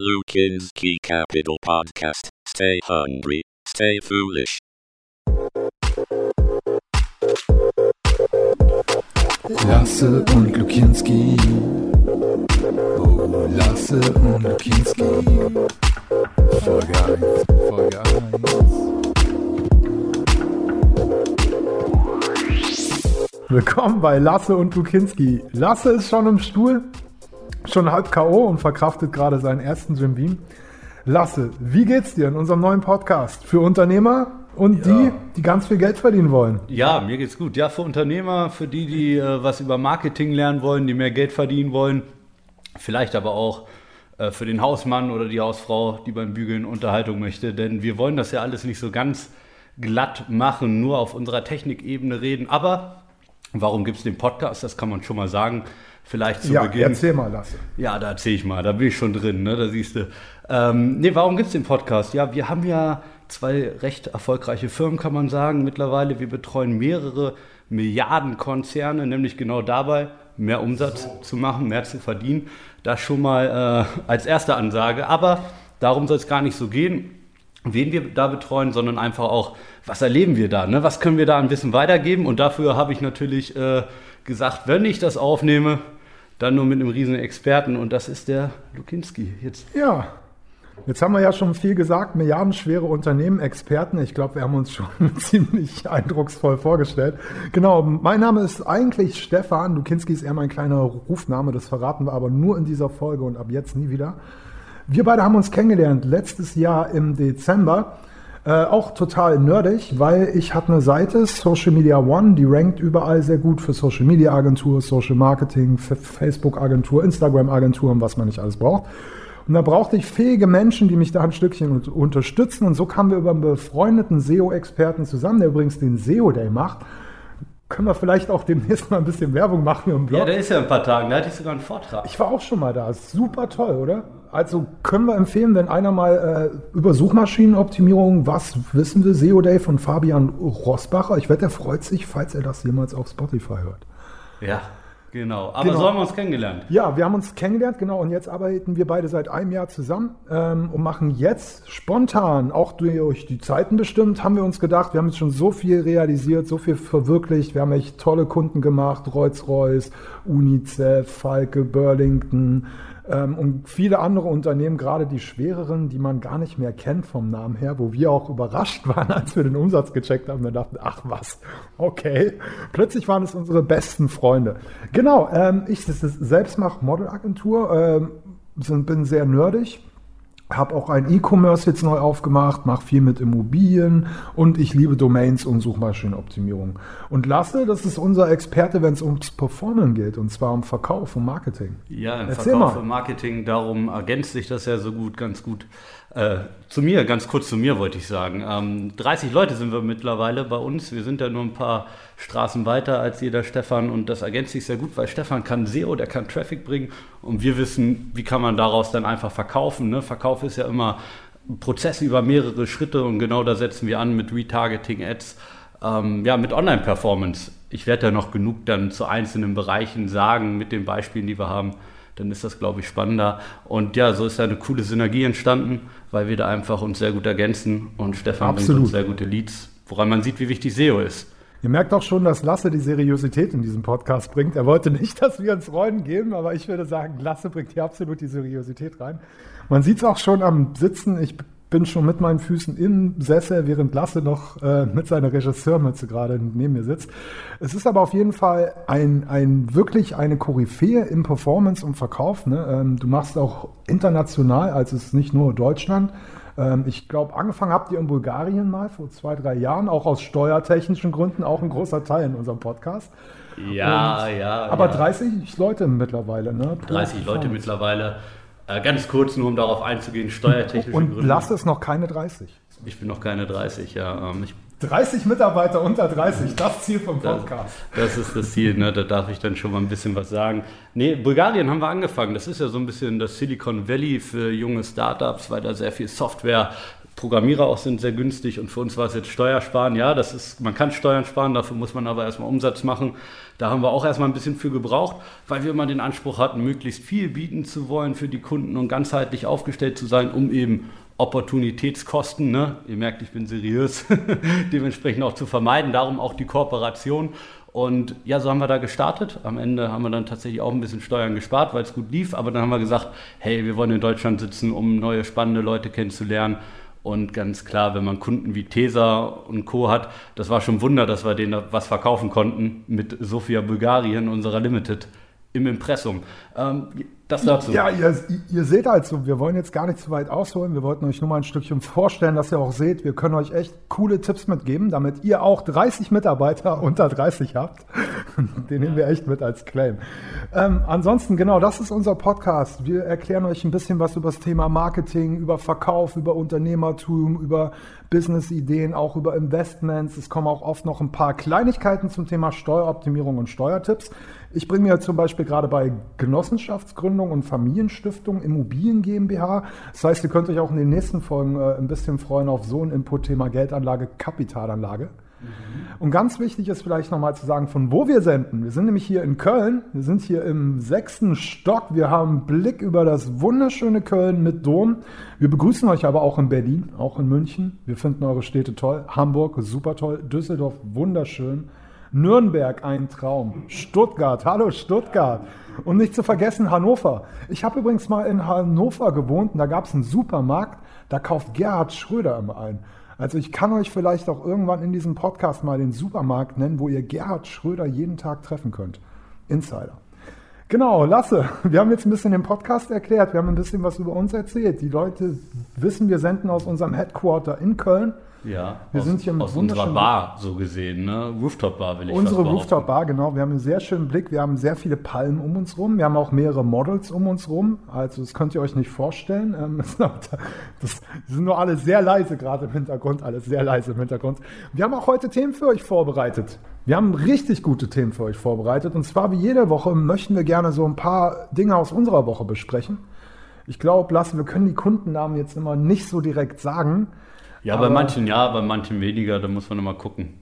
Lukinski Capital Podcast. Stay hungry, stay foolish. Lasse und Lukinski. Oh, Lasse und Lukinski. Folge 1, Folge 1. Willkommen bei Lasse und Lukinski. Lasse ist schon im Stuhl, schon halb K.O. und verkraftet gerade seinen ersten Jim Beam. Lasse, wie geht's dir in unserem neuen Podcast für Unternehmer und Ja. die, die ganz viel Geld verdienen wollen? Ja, mir geht's gut. Ja, für Unternehmer, für die, die äh, was über Marketing lernen wollen, die mehr Geld verdienen wollen, vielleicht aber auch äh, für den Hausmann oder die Hausfrau, die beim Bügeln Unterhaltung möchte, denn wir wollen das ja alles nicht so ganz glatt machen, nur auf unserer Technikebene reden. Aber warum gibt's den Podcast? Das kann man schon mal sagen. Vielleicht zu ja, Beginn. erzähl mal, Lasse. Ja, da erzähl ich mal, da bin ich schon drin, ne? da siehst du. Ähm, nee, warum gibt's den Podcast? Ja, wir haben ja zwei recht erfolgreiche Firmen, kann man sagen, mittlerweile. Wir betreuen mehrere Milliarden Konzerne, nämlich genau dabei, mehr Umsatz zu machen, mehr zu verdienen. Das schon mal äh, als erste Ansage. Aber darum soll es gar nicht so gehen, wen wir da betreuen, sondern einfach auch, was erleben wir da, ne? was können wir da an Wissen weitergeben. Und dafür habe ich natürlich äh, gesagt, wenn ich das aufnehme, dann nur mit einem riesen Experten und das ist der Lukinski. Jetzt Ja, jetzt haben wir ja schon viel gesagt, milliardenschwere Unternehmen, Experten. Ich glaube, wir haben uns schon ziemlich eindrucksvoll vorgestellt. Genau, mein Name ist eigentlich Stefan. Lukinski ist eher mein kleiner Rufname, das verraten wir aber nur in dieser Folge und ab jetzt nie wieder. Wir beide haben uns kennengelernt letztes Jahr im Dezember. Äh, auch total nerdig, weil ich habe eine Seite, Social Media One, die rankt überall sehr gut für Social Media Agentur, Social Marketing, Facebook Agentur, Instagram Agenturen, was man nicht alles braucht. Und da brauchte ich fähige Menschen, die mich da ein Stückchen un- unterstützen. Und so kamen wir über einen befreundeten SEO-Experten zusammen, der übrigens den SEO Day macht. Können wir vielleicht auch demnächst mal ein bisschen Werbung machen im Blog? Ja, der ist ja in ein paar Tagen, da hatte ich sogar einen Vortrag. Ich war auch schon mal da. Super toll, oder? Also können wir empfehlen, wenn einer mal äh, über Suchmaschinenoptimierung, was wissen wir, SEO Day von Fabian Rosbacher. Ich wette, er freut sich, falls er das jemals auf Spotify hört. Ja, genau. Aber Genau. so haben wir uns kennengelernt. Ja, wir haben uns kennengelernt, genau, und jetzt arbeiten wir beide seit einem Jahr zusammen ähm, und machen jetzt spontan, auch durch die Zeiten bestimmt, haben wir uns gedacht, wir haben jetzt schon so viel realisiert, so viel verwirklicht, wir haben echt tolle Kunden gemacht, Rolls-Royce, UNICEF, Falke, Burlington und viele andere Unternehmen, gerade die schwereren, die man gar nicht mehr kennt vom Namen her, wo wir auch überrascht waren, als wir den Umsatz gecheckt haben, wir dachten, ach was, okay. Plötzlich waren es unsere besten Freunde. Genau, ähm, ich selbst mache Modelagentur, ähm, bin sehr nerdig, habe auch ein E-Commerce jetzt neu aufgemacht, mache viel mit Immobilien und ich liebe Domains und Suchmaschinenoptimierung. Und Lasse, das ist unser Experte, wenn es ums Performen geht, und zwar um Verkauf und Marketing. Ja, im Erzähl Verkauf mal. und Marketing, darum ergänzt sich das ja so gut, ganz gut. Äh, zu mir, ganz kurz zu mir wollte ich sagen. Ähm, 30 Leute sind wir mittlerweile bei uns. Wir sind ja nur ein paar Straßen weiter als jeder Stefan und das ergänzt sich sehr gut, weil Stefan kann SEO, der kann Traffic bringen und wir wissen, wie kann man daraus dann einfach verkaufen. Ne? Verkauf ist ja immer ein Prozess über mehrere Schritte und genau da setzen wir an mit Retargeting Ads. Ähm, ja, mit Online-Performance. Ich werde ja noch genug dann zu einzelnen Bereichen sagen mit den Beispielen, die wir haben. Dann ist das, glaube ich, spannender. Und ja, so ist ja eine coole Synergie entstanden, weil wir da einfach uns sehr gut ergänzen und Stefan bringt Absolut. uns sehr gute Leads, woran man sieht, wie wichtig SEO ist. Ihr merkt auch schon, dass Lasse die Seriosität in diesem Podcast bringt. Er wollte nicht, dass wir uns Rollen geben, aber ich würde sagen, Lasse bringt hier absolut die Seriosität rein. Man sieht es auch schon am Sitzen. Ich bin schon mit meinen Füßen im Sessel, während Lasse noch äh, mit seiner Regisseurmütze gerade neben mir sitzt. Es ist aber auf jeden Fall ein, ein wirklich eine Koryphäe im Performance und Verkauf. Ne? Ähm, du machst auch international, also es ist nicht nur Deutschland. Ähm, ich glaube, angefangen habt ihr in Bulgarien mal vor zwei, drei Jahren, auch aus steuertechnischen Gründen, auch ein großer Teil in unserem Podcast. Ja, ja. Aber ja. 30 Leute mittlerweile, ne? Pro 30 Leute mittlerweile. Äh, ganz kurz, nur um darauf einzugehen, steuertechnische Und Gründe. Lasse ist noch keine 30. Ich bin noch keine 30, ja. Ähm, ich 30 Mitarbeiter unter 30, das Ziel vom Das, Podcast. das ist das Ziel, ne? da darf ich dann schon mal ein bisschen was sagen. Nee, Bulgarien haben wir angefangen. Das ist ja so ein bisschen das Silicon Valley für junge Startups, weil da sehr viel Software Programmierer auch sind sehr günstig und für uns war es jetzt Steuersparen. Ja, das ist, man kann Steuern sparen, dafür muss man aber erstmal Umsatz machen. Da haben wir auch erstmal ein bisschen für gebraucht, weil wir immer den Anspruch hatten, möglichst viel bieten zu wollen für die Kunden und ganzheitlich aufgestellt zu sein, um eben Opportunitätskosten, ne? ihr merkt, ich bin seriös, dementsprechend auch zu vermeiden. Darum auch die Kooperation. Und ja, so haben wir da gestartet. Am Ende haben wir dann tatsächlich auch ein bisschen Steuern gespart, weil es gut lief. Aber dann haben wir gesagt, hey, wir wollen in Deutschland sitzen, um neue spannende Leute kennenzulernen. Und ganz klar, wenn man Kunden wie Tesa und Co. hat, das war schon ein Wunder, dass wir denen was verkaufen konnten mit Sofia Bulgarien, unserer Limited, im Impressum. Ähm, das dazu. Ja, ihr, ihr seht also, wir wollen jetzt gar nicht zu weit ausholen. Wir wollten euch nur mal ein Stückchen vorstellen, dass ihr auch seht, wir können euch echt coole Tipps mitgeben, damit ihr auch 30 Mitarbeiter unter 30 habt. Den nehmen wir echt mit als Claim. Ähm, ansonsten, genau, das ist unser Podcast. Wir erklären euch ein bisschen was über das Thema Marketing, über Verkauf, über Unternehmertum, über Business-Ideen, auch über Investments. Es kommen auch oft noch ein paar Kleinigkeiten zum Thema Steueroptimierung und Steuertipps. Ich bringe mir zum Beispiel gerade bei Genossenschaftsgründung und Familienstiftung Immobilien GmbH. Das heißt, ihr könnt euch auch in den nächsten Folgen äh, ein bisschen freuen auf so ein Input-Thema Geldanlage, Kapitalanlage. Mhm. Und ganz wichtig ist vielleicht nochmal zu sagen, von wo wir senden. Wir sind nämlich hier in Köln. Wir sind hier im sechsten Stock. Wir haben Blick über das wunderschöne Köln mit Dom. Wir begrüßen euch aber auch in Berlin, auch in München. Wir finden eure Städte toll. Hamburg, super toll. Düsseldorf, wunderschön. Nürnberg ein Traum. Stuttgart, hallo Stuttgart. Und nicht zu vergessen Hannover. Ich habe übrigens mal in Hannover gewohnt und da gab es einen Supermarkt, da kauft Gerhard Schröder immer ein. Also ich kann euch vielleicht auch irgendwann in diesem Podcast mal den Supermarkt nennen, wo ihr Gerhard Schröder jeden Tag treffen könnt. Insider. Genau, Lasse, wir haben jetzt ein bisschen den Podcast erklärt, wir haben ein bisschen was über uns erzählt. Die Leute wissen, wir senden aus unserem Headquarter in Köln. Ja, wir aus, sind hier aus unserer Bar so gesehen, ne? Rooftop Bar will ich Unsere Rooftop Bar, genau. Wir haben einen sehr schönen Blick. Wir haben sehr viele Palmen um uns rum. Wir haben auch mehrere Models um uns rum. Also das könnt ihr euch nicht vorstellen. Ähm, das, sind nur alle sehr leise gerade im Hintergrund, alles sehr leise im Hintergrund. Wir haben auch heute Themen für euch vorbereitet. Wir haben richtig gute Themen für euch vorbereitet. Und zwar wie jede Woche möchten wir gerne so ein paar Dinge aus unserer Woche besprechen. Ich glaube, Lasse, wir können die Kundennamen jetzt immer nicht so direkt sagen. Ja, aber bei manchen ja, bei manchen weniger, da muss man immer gucken,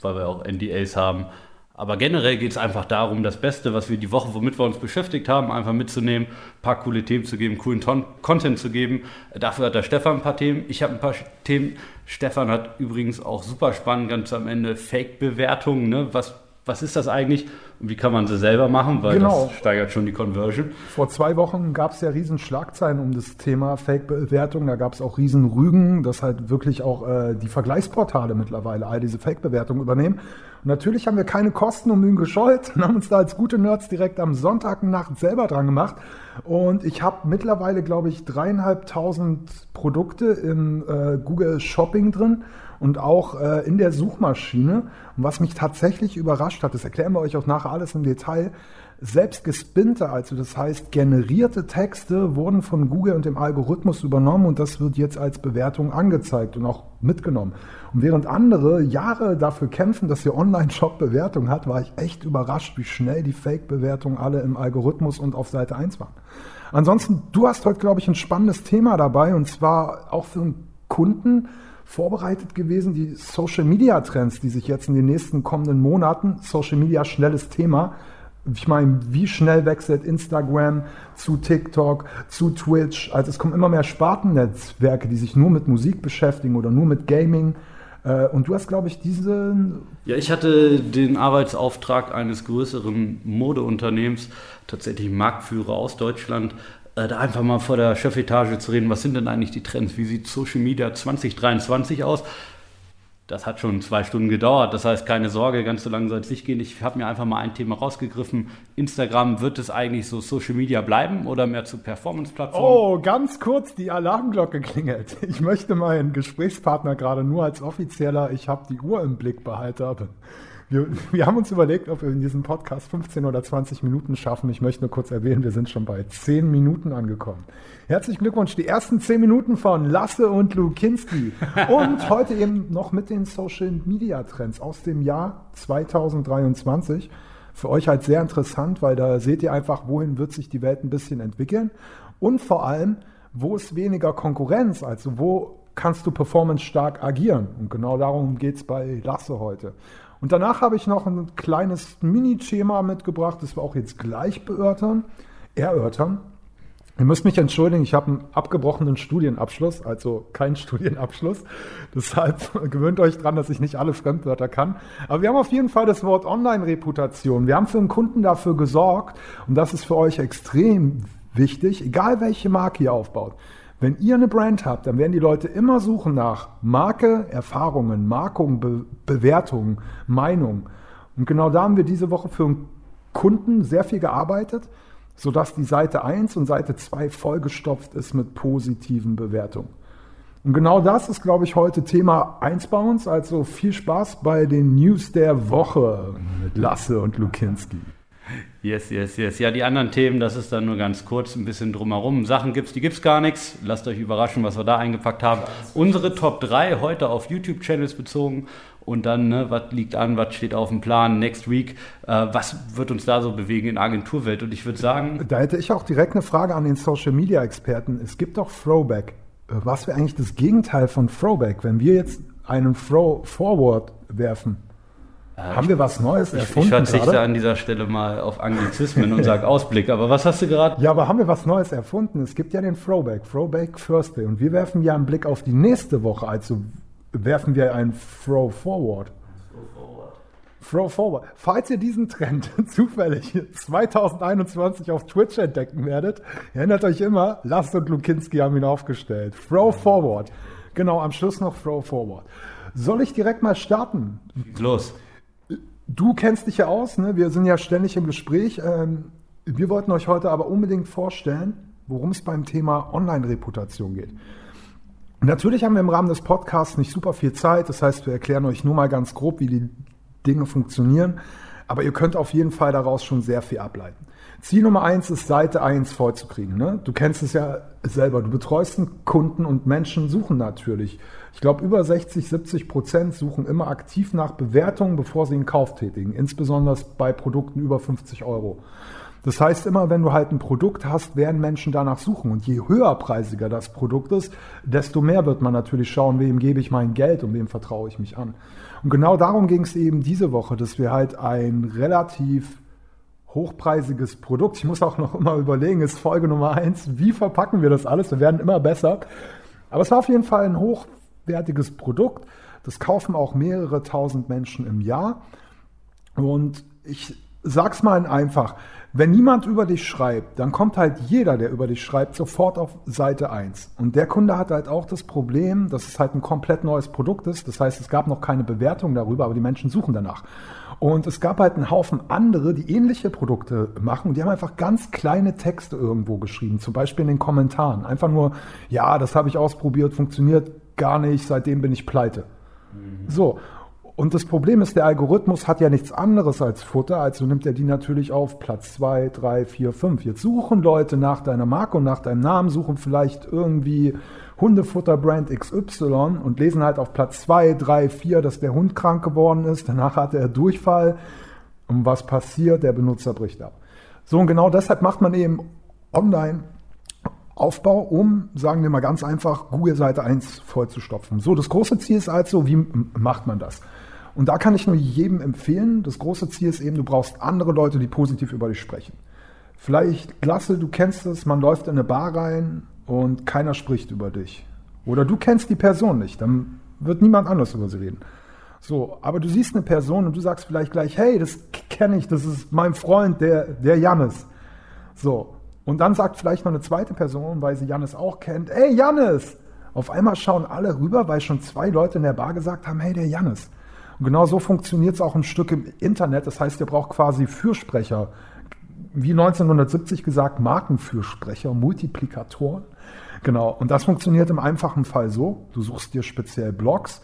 weil wir auch NDAs haben. Aber generell geht es einfach darum, das Beste, was wir die Woche, womit wir uns beschäftigt haben, einfach mitzunehmen, ein paar coole Themen zu geben, coolen Ton Content zu geben. Dafür hat der Stefan ein paar Themen. Ich habe ein paar Themen. Stefan hat übrigens auch super spannend ganz am Ende Fake-Bewertungen. Ne? Was was ist das eigentlich und wie kann man sie selber machen, weil genau. das steigert schon die Conversion. Vor zwei Wochen gab es ja riesen Schlagzeilen um das Thema Fake-Bewertung, da gab es auch riesen Rügen, dass halt wirklich auch äh, die Vergleichsportale mittlerweile all diese Fake-Bewertungen übernehmen. Und natürlich haben wir keine Kosten und Mühen gescheut und haben uns da als gute Nerds direkt am Sonntagnacht selber dran gemacht. Und ich habe mittlerweile, glaube ich, dreieinhalbtausend Produkte im äh, Google Shopping drin und auch äh, in der Suchmaschine. Und was mich tatsächlich überrascht hat, das erklären wir euch auch nachher alles im Detail, selbst gespinnte, also das heißt generierte Texte wurden von Google und dem Algorithmus übernommen und das wird jetzt als Bewertung angezeigt und auch mitgenommen. Und während andere Jahre dafür kämpfen, dass ihr Online-Shop Bewertung hat, war ich echt überrascht, wie schnell die Fake-Bewertungen alle im Algorithmus und auf Seite 1 waren. Ansonsten, du hast heute, glaube ich, ein spannendes Thema dabei und zwar auch für einen Kunden, vorbereitet gewesen, die Social Media Trends, die sich jetzt in den nächsten kommenden Monaten, Social Media schnelles Thema, ich meine, wie schnell wechselt Instagram zu TikTok, zu Twitch? Also es kommen immer mehr Spartennetzwerke, die sich nur mit Musik beschäftigen oder nur mit Gaming. Äh, und du hast, glaube ich, diese. Ja, ich hatte den Arbeitsauftrag eines größeren Modeunternehmens, tatsächlich Marktführer aus Deutschland, da einfach mal vor der Chefetage zu reden, was sind denn eigentlich die Trends? Wie sieht Social Media 2023 aus? Das hat schon zwei Stunden gedauert. Das heißt, keine Sorge, ganz so lange soll es nicht gehen. Ich habe mir einfach mal ein Thema rausgegriffen. Instagram, wird es eigentlich so Social Media bleiben oder mehr zu Performance-Plattformen? Oh, ganz kurz, die Alarmglocke klingelt. Ich möchte meinen Gesprächspartner gerade nur als offizieller, ich habe die Uhr im Blick behalten. Wir, wir, haben uns überlegt, ob wir in diesem Podcast 15 oder 20 Minuten schaffen. Ich möchte nur kurz erwähnen, wir sind schon bei 10 Minuten angekommen. Herzlichen Glückwunsch, die ersten 10 Minuten von Lasse und Lukinski. Und heute eben noch mit den Social Media Trends aus dem Jahr 2023. Für euch halt sehr interessant, weil da seht ihr einfach, wohin wird sich die Welt ein bisschen entwickeln. Und vor allem, wo ist weniger Konkurrenz? Also wo kannst du performance-stark agieren. Und genau darum geht es bei Lasse heute. Und danach habe ich noch ein kleines Mini-Schema mitgebracht, das wir auch jetzt gleich beörtern, erörtern. Ihr müsst mich entschuldigen, ich habe einen abgebrochenen Studienabschluss, also keinen Studienabschluss. Deshalb gewöhnt euch dran, dass ich nicht alle Fremdwörter kann. Aber wir haben auf jeden Fall das Wort Online-Reputation. Wir haben für einen Kunden dafür gesorgt, und das ist für euch extrem wichtig, egal welche Marke ihr aufbaut. Wenn ihr eine Brand habt, dann werden die Leute immer suchen nach Marke, Erfahrungen, Markung, Be Bewertungen, Meinung. Und genau da haben wir diese Woche für einen Kunden sehr viel gearbeitet sodass die Seite 1 und Seite 2 vollgestopft ist mit positiven Bewertungen. Und genau das ist, glaube ich, heute Thema 1 bei uns. Also viel Spaß bei den News der Woche mit Lasse und Lukinski. Yes, yes, yes. Ja, die anderen Themen, das ist dann nur ganz kurz ein bisschen drumherum. Sachen gibt es, die gibt es gar nichts. Lasst euch überraschen, was wir da eingepackt haben. Unsere Top 3 heute auf YouTube-Channels bezogen und dann, ne, was liegt an, was steht auf dem Plan, next week, äh, was wird uns da so bewegen in Agenturwelt? Und ich würde sagen. Da hätte ich auch direkt eine Frage an den Social Media Experten. Es gibt doch Throwback. Äh, was wäre eigentlich das Gegenteil von Throwback, wenn wir jetzt einen Throw Forward werfen? Haben wir was Neues erfunden? Ich verzichte gerade? an dieser Stelle mal auf Anglizismen und sage Ausblick. Aber was hast du gerade? Ja, aber haben wir was Neues erfunden? Es gibt ja den Throwback, Throwback Thursday. Und wir werfen ja einen Blick auf die nächste Woche. Also werfen wir ein Throw Forward. Throw Forward. Falls ihr diesen Trend zufällig 2021 auf Twitch entdecken werdet, erinnert euch immer, Last und Lukinski haben ihn aufgestellt. Throw Forward. Genau, am Schluss noch Throw Forward. Soll ich direkt mal starten? Los. Du kennst dich ja aus, ne? wir sind ja ständig im Gespräch. Ähm, wir wollten euch heute aber unbedingt vorstellen, worum es beim Thema Online-Reputation geht. Natürlich haben wir im Rahmen des Podcasts nicht super viel Zeit. Das heißt, wir erklären euch nur mal ganz grob, wie die Dinge funktionieren. Aber ihr könnt auf jeden Fall daraus schon sehr viel ableiten. Ziel Nummer eins ist, Seite eins vollzukriegen. Ne? Du kennst es ja selber. Du betreust einen Kunden und Menschen suchen natürlich. Ich glaube, über 60, 70 Prozent suchen immer aktiv nach Bewertungen, bevor sie einen Kauf tätigen. Insbesondere bei Produkten über 50 Euro. Das heißt, immer wenn du halt ein Produkt hast, werden Menschen danach suchen. Und je höherpreisiger das Produkt ist, desto mehr wird man natürlich schauen, wem gebe ich mein Geld und wem vertraue ich mich an. Und genau darum ging es eben diese Woche, dass wir halt ein relativ hochpreisiges Produkt, ich muss auch noch immer überlegen, ist Folge Nummer eins, wie verpacken wir das alles? Wir werden immer besser. Aber es war auf jeden Fall ein hochwertiges Produkt. Das kaufen auch mehrere tausend Menschen im Jahr. Und ich sag's mal einfach, wenn niemand über dich schreibt, dann kommt halt jeder, der über dich schreibt, sofort auf Seite 1. Und der Kunde hat halt auch das Problem, dass es halt ein komplett neues Produkt ist. Das heißt, es gab noch keine Bewertung darüber, aber die Menschen suchen danach. Und es gab halt einen Haufen andere, die ähnliche Produkte machen. Und die haben einfach ganz kleine Texte irgendwo geschrieben, zum Beispiel in den Kommentaren. Einfach nur, ja, das habe ich ausprobiert, funktioniert gar nicht, seitdem bin ich pleite. Mhm. So. Und das Problem ist, der Algorithmus hat ja nichts anderes als Futter, also nimmt er die natürlich auf Platz 2, 3, 4, 5. Jetzt suchen Leute nach deiner Marke und nach deinem Namen, suchen vielleicht irgendwie Hundefutter-Brand XY und lesen halt auf Platz 2, 3, 4, dass der Hund krank geworden ist. Danach hatte er Durchfall. Und was passiert? Der Benutzer bricht ab. So, und genau deshalb macht man eben online Aufbau, um, sagen wir mal ganz einfach, Google-Seite 1 vollzustopfen. So, das große Ziel ist also, wie macht man das? Und da kann ich nur jedem empfehlen, das große Ziel ist eben, du brauchst andere Leute, die positiv über dich sprechen. Vielleicht, Klasse, du kennst es, man läuft in eine Bar rein und keiner spricht über dich. Oder du kennst die Person nicht, dann wird niemand anders über sie reden. So, aber du siehst eine Person und du sagst vielleicht gleich, hey, das kenne ich, das ist mein Freund, der, der Jannis. So, und dann sagt vielleicht noch eine zweite Person, weil sie Jannis auch kennt, hey Jannis! Auf einmal schauen alle rüber, weil schon zwei Leute in der Bar gesagt haben, hey, der Jannis. Und genau so funktioniert es auch ein Stück im Internet. Das heißt, ihr braucht quasi Fürsprecher. Wie 1970 gesagt, Markenfürsprecher, Multiplikatoren. Genau. Und das funktioniert im einfachen Fall so. Du suchst dir speziell Blogs.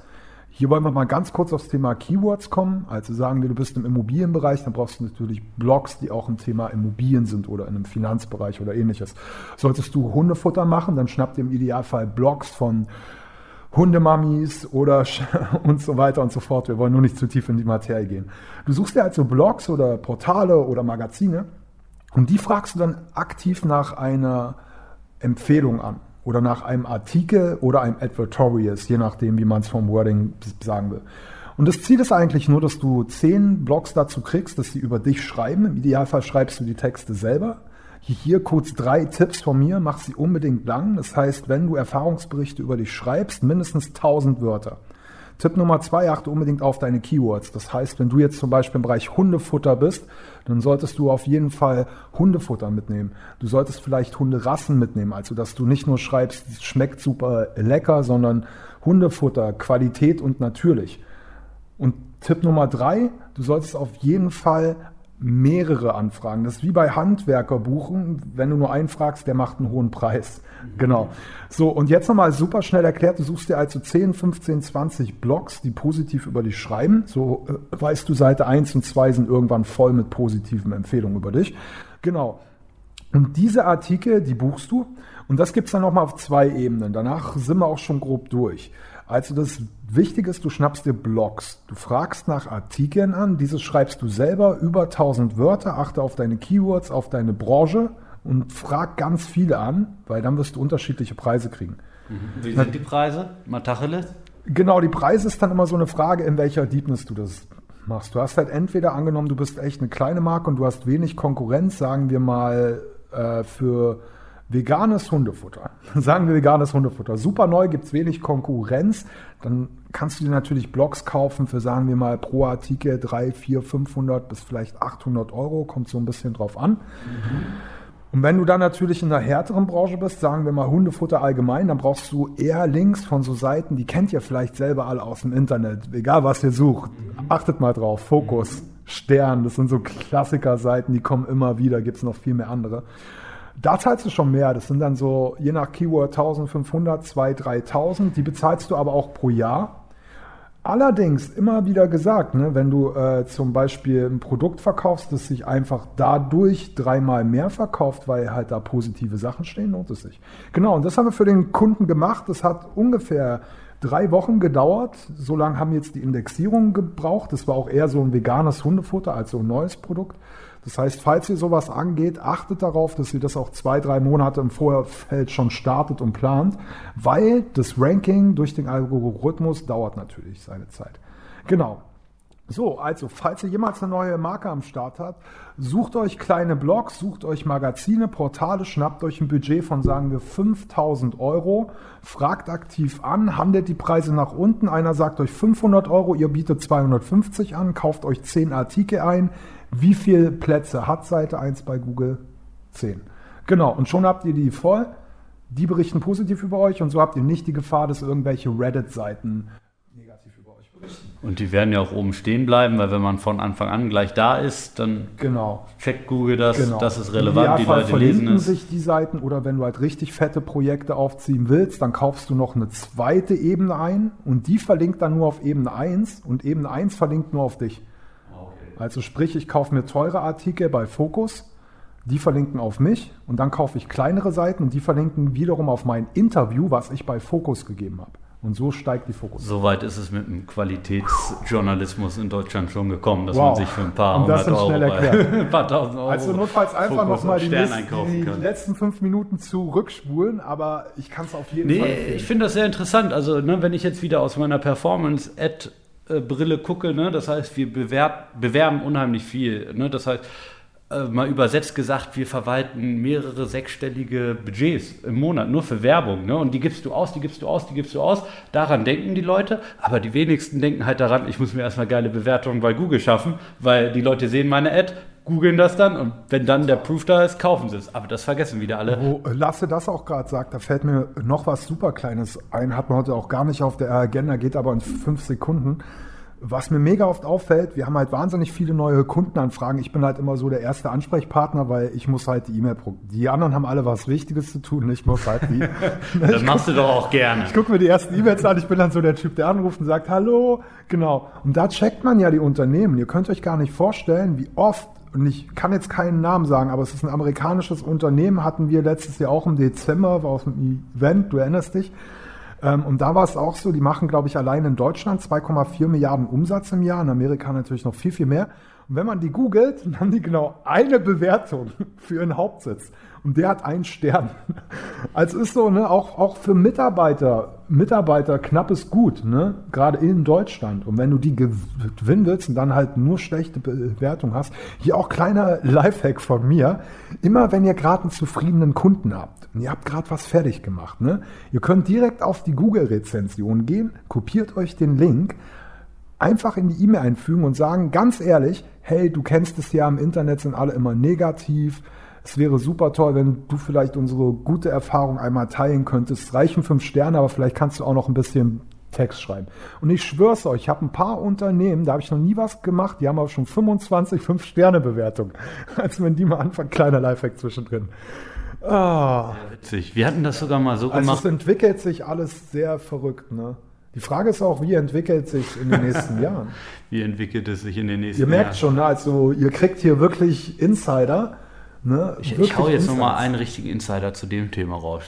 Hier wollen wir mal ganz kurz aufs Thema Keywords kommen. Also sagen wir, du bist im Immobilienbereich, dann brauchst du natürlich Blogs, die auch im Thema Immobilien sind oder in einem Finanzbereich oder ähnliches. Solltest du Hundefutter machen, dann schnapp dir im Idealfall Blogs von Hundemamis oder und so weiter und so fort. Wir wollen nur nicht zu tief in die Materie gehen. Du suchst dir also Blogs oder Portale oder Magazine und die fragst du dann aktiv nach einer Empfehlung an. oder nach einem Artikel oder einem Advertorials, je nachdem, wie man es vom Wording sagen will. Und das Ziel ist eigentlich nur, dass du zehn Blogs dazu kriegst, dass sie über dich schreiben. Im Idealfall schreibst du die Texte selber. Hier kurz drei Tipps von mir, mach sie unbedingt lang. Das heißt, wenn du Erfahrungsberichte über dich schreibst, mindestens 1000 Wörter. Tipp Nummer zwei, achte unbedingt auf deine Keywords. Das heißt, wenn du jetzt zum Beispiel im Bereich Hundefutter bist, dann solltest du auf jeden Fall Hundefutter mitnehmen. Du solltest vielleicht Hunderassen mitnehmen, also dass du nicht nur schreibst, es schmeckt super lecker, sondern Hundefutter, Qualität und natürlich. Und Tipp Nummer drei, du solltest auf jeden Fall mehrere Anfragen. Das ist wie bei Handwerker buchen. Wenn du nur einen fragst, der macht einen hohen Preis. Genau. So, und jetzt nochmal super schnell erklärt. Du suchst dir also 10, 15, 20 Blogs, die positiv über dich schreiben. So äh, weißt du, Seite 1 und 2 sind irgendwann voll mit positiven Empfehlungen über dich. Genau. Und diese Artikel, die buchst du. Und das gibt's dann nochmal auf zwei Ebenen. Danach sind wir auch schon grob durch. Also das Wichtige ist, du schnappst dir Blogs. Du fragst nach Artikeln an. Diese schreibst du selber über 1000 Wörter. Achte auf deine Keywords, auf deine Branche und frag ganz viele an, weil dann wirst du unterschiedliche Preise kriegen. Wie sind die Preise? Matacheles? Genau, die Preise ist dann immer so eine Frage, in welcher Deepness du das machst. Du hast halt entweder angenommen, du bist echt eine kleine Marke und du hast wenig Konkurrenz, sagen wir mal äh, für veganes Hundefutter. Sagen wir veganes Hundefutter. Super neu, gibt es wenig Konkurrenz. Dann kannst du dir natürlich Blogs kaufen für, sagen wir mal, pro Artikel 3, 4, 500 bis vielleicht 800 Euro. Kommt so ein bisschen drauf an. Mhm. Und wenn du dann natürlich in einer härteren Branche bist, sagen wir mal Hundefutter allgemein, dann brauchst du eher Links von so Seiten, die kennt ihr vielleicht selber alle aus dem Internet, egal was ihr sucht. Achtet mal drauf, Fokus, Stern, das sind so Klassiker-Seiten, die kommen immer wieder, gibt es noch viel mehr andere. Da zahlst du schon mehr, das sind dann so je nach Keyword 1500, 2000, 3000, die bezahlst du aber auch pro Jahr. Allerdings immer wieder gesagt, ne, wenn du äh, zum Beispiel ein Produkt verkaufst, das sich einfach dadurch dreimal mehr verkauft, weil halt da positive Sachen stehen, lohnt es sich. Genau, und das haben wir für den Kunden gemacht. Das hat ungefähr drei Wochen gedauert. So lange haben jetzt die Indexierungen gebraucht. Das war auch eher so ein veganes Hundefutter als so ein neues Produkt. Das heißt, falls ihr sowas angeht, achtet darauf, dass ihr das auch zwei, drei Monate im Vorfeld schon startet und plant, weil das Ranking durch den Algorithmus dauert natürlich seine Zeit. Genau. So, also, falls ihr jemals eine neue Marke am Start habt, sucht euch kleine Blogs, sucht euch Magazine, Portale, schnappt euch ein Budget von, sagen wir, 5000 Euro, fragt aktiv an, handelt die Preise nach unten. Einer sagt euch 500 Euro, ihr bietet 250 an, kauft euch 10 Artikel ein, wie viele Plätze hat Seite 1 bei Google? 10. Genau, und schon habt ihr die voll. Die berichten positiv über euch und so habt ihr nicht die Gefahr, dass irgendwelche Reddit-Seiten negativ über euch berichten. Und die werden ja auch oben stehen bleiben, weil wenn man von Anfang an gleich da ist, dann genau. checkt Google das, genau. das ist relevant, die Leute lesen es. sich die Seiten oder wenn du halt richtig fette Projekte aufziehen willst, dann kaufst du noch eine zweite Ebene ein und die verlinkt dann nur auf Ebene 1 und Ebene 1 verlinkt nur auf dich. Also sprich, ich kaufe mir teure Artikel bei Focus, die verlinken auf mich und dann kaufe ich kleinere Seiten und die verlinken wiederum auf mein Interview, was ich bei Focus gegeben habe. Und so steigt die Fokus. Soweit ist es mit dem Qualitätsjournalismus in Deutschland schon gekommen, dass wow. man sich für ein paar und hundert Euro, ein paar tausend Euro Also notfalls einfach nochmal die, die letzten fünf Minuten zurückspulen, aber ich kann es auf jeden nee, Fall empfehlen. Ich finde das sehr interessant. Also ne, wenn ich jetzt wieder aus meiner Performance-Ad Brille gucke, ne? das heißt, wir bewerb, bewerben unheimlich viel. Ne? Das heißt, äh, mal übersetzt gesagt, wir verwalten mehrere sechsstellige Budgets im Monat nur für Werbung. Ne? Und die gibst du aus, die gibst du aus, die gibst du aus. Daran denken die Leute, aber die wenigsten denken halt daran, ich muss mir erstmal geile Bewertungen bei Google schaffen, weil die Leute sehen meine Ad, googeln das dann und wenn dann der Proof da ist, kaufen sie es. Aber das vergessen wieder alle. Wo Lasse das auch gerade sagt, da fällt mir noch was super Kleines ein, hat man heute auch gar nicht auf der Agenda, geht aber in fünf Sekunden. Was mir mega oft auffällt, wir haben halt wahnsinnig viele neue Kundenanfragen. Ich bin halt immer so der erste Ansprechpartner, weil ich muss halt die E-Mail, die anderen haben alle was Wichtiges zu tun, ich muss halt die. das machst du doch auch gerne. Ich gucke mir die ersten E-Mails an, ich bin dann so der Typ, der anruft und sagt, hallo, genau. Und da checkt man ja die Unternehmen. Ihr könnt euch gar nicht vorstellen, wie oft und ich kann jetzt keinen Namen sagen, aber es ist ein amerikanisches Unternehmen, hatten wir letztes Jahr auch im Dezember, war aus dem Event, du erinnerst dich. Ähm, und da war es auch so, die machen, glaube ich, allein in Deutschland 2,4 Milliarden Umsatz im Jahr, in Amerika natürlich noch viel, viel mehr. Und wenn man die googelt, dann haben die genau eine Bewertung für ihren Hauptsitz. Und der hat einen Stern. Also ist so, ne, auch, auch für Mitarbeiter, Mitarbeiter knappes Gut, ne? Gerade in Deutschland. Und wenn du die gewinnen willst und dann halt nur schlechte Bewertung hast, hier auch kleiner Lifehack von mir. Immer wenn ihr gerade einen zufriedenen Kunden habt und ihr habt gerade was fertig gemacht, ne? Ihr könnt direkt auf die Google-Rezension gehen, kopiert euch den Link, einfach in die E-Mail einfügen und sagen, ganz ehrlich, hey, du kennst es ja, im Internet sind alle immer negativ. Es wäre super toll, wenn du vielleicht unsere gute Erfahrung einmal teilen könntest. Es reichen fünf Sterne, aber vielleicht kannst du auch noch ein bisschen Text schreiben. Und ich schwör's euch, ich habe ein paar Unternehmen, da habe ich noch nie was gemacht, die haben aber schon 25 5-Sterne-Bewertungen. Als wenn die mal anfangen, kleiner Lifehack zwischendrin. Ah. Witzig. Wir hatten das sogar mal so also gemacht. Es entwickelt sich alles sehr verrückt, ne? Die Frage ist auch, wie entwickelt sich in den nächsten Jahren? Wie entwickelt es sich in den nächsten Jahren? Ihr Jahren? merkt schon, ne, also ihr kriegt hier wirklich Insider. Ne? Ich, ich hau jetzt nochmal einen richtigen Insider zu dem Thema raus.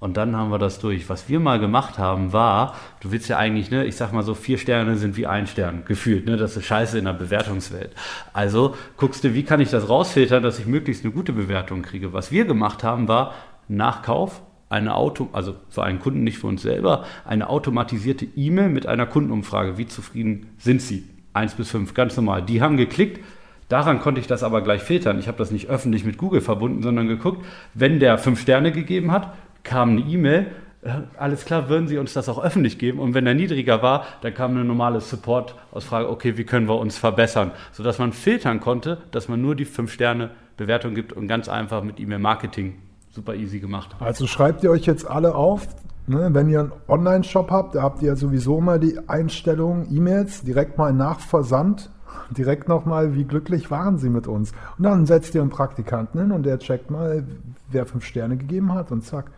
Und dann haben wir das durch. Was wir mal gemacht haben, war, du willst ja eigentlich, ne, ich sag mal so, vier Sterne sind wie ein Stern, gefühlt, ne? Das ist scheiße in der Bewertungswelt. Also guckst du, wie kann ich das rausfiltern, dass ich möglichst eine gute Bewertung kriege. Was wir gemacht haben, war Nachkauf, eine Auto, also für einen Kunden, nicht für uns selber, eine automatisierte E-Mail mit einer Kundenumfrage. Wie zufrieden sind Sie? Eins bis fünf, ganz normal. Die haben geklickt. Daran konnte ich das aber gleich filtern. Ich habe das nicht öffentlich mit Google verbunden, sondern geguckt, wenn der fünf Sterne gegeben hat, kam eine E-Mail. Äh, alles klar, würden Sie uns das auch öffentlich geben? Und wenn er niedriger war, dann kam eine normale Support-Ausfrage, okay, wie können wir uns verbessern? Sodass man filtern konnte, dass man nur die fünf Sterne Bewertung gibt und ganz einfach mit E-Mail-Marketing super easy gemacht. Also schreibt ihr euch jetzt alle auf, ne, wenn ihr einen Online-Shop habt, da habt ihr sowieso mal die Einstellung, E-Mails, direkt mal nach Versand, direkt nochmal, wie glücklich waren sie mit uns. Und dann setzt ihr einen Praktikanten hin und der checkt mal, wer fünf Sterne gegeben hat und zack.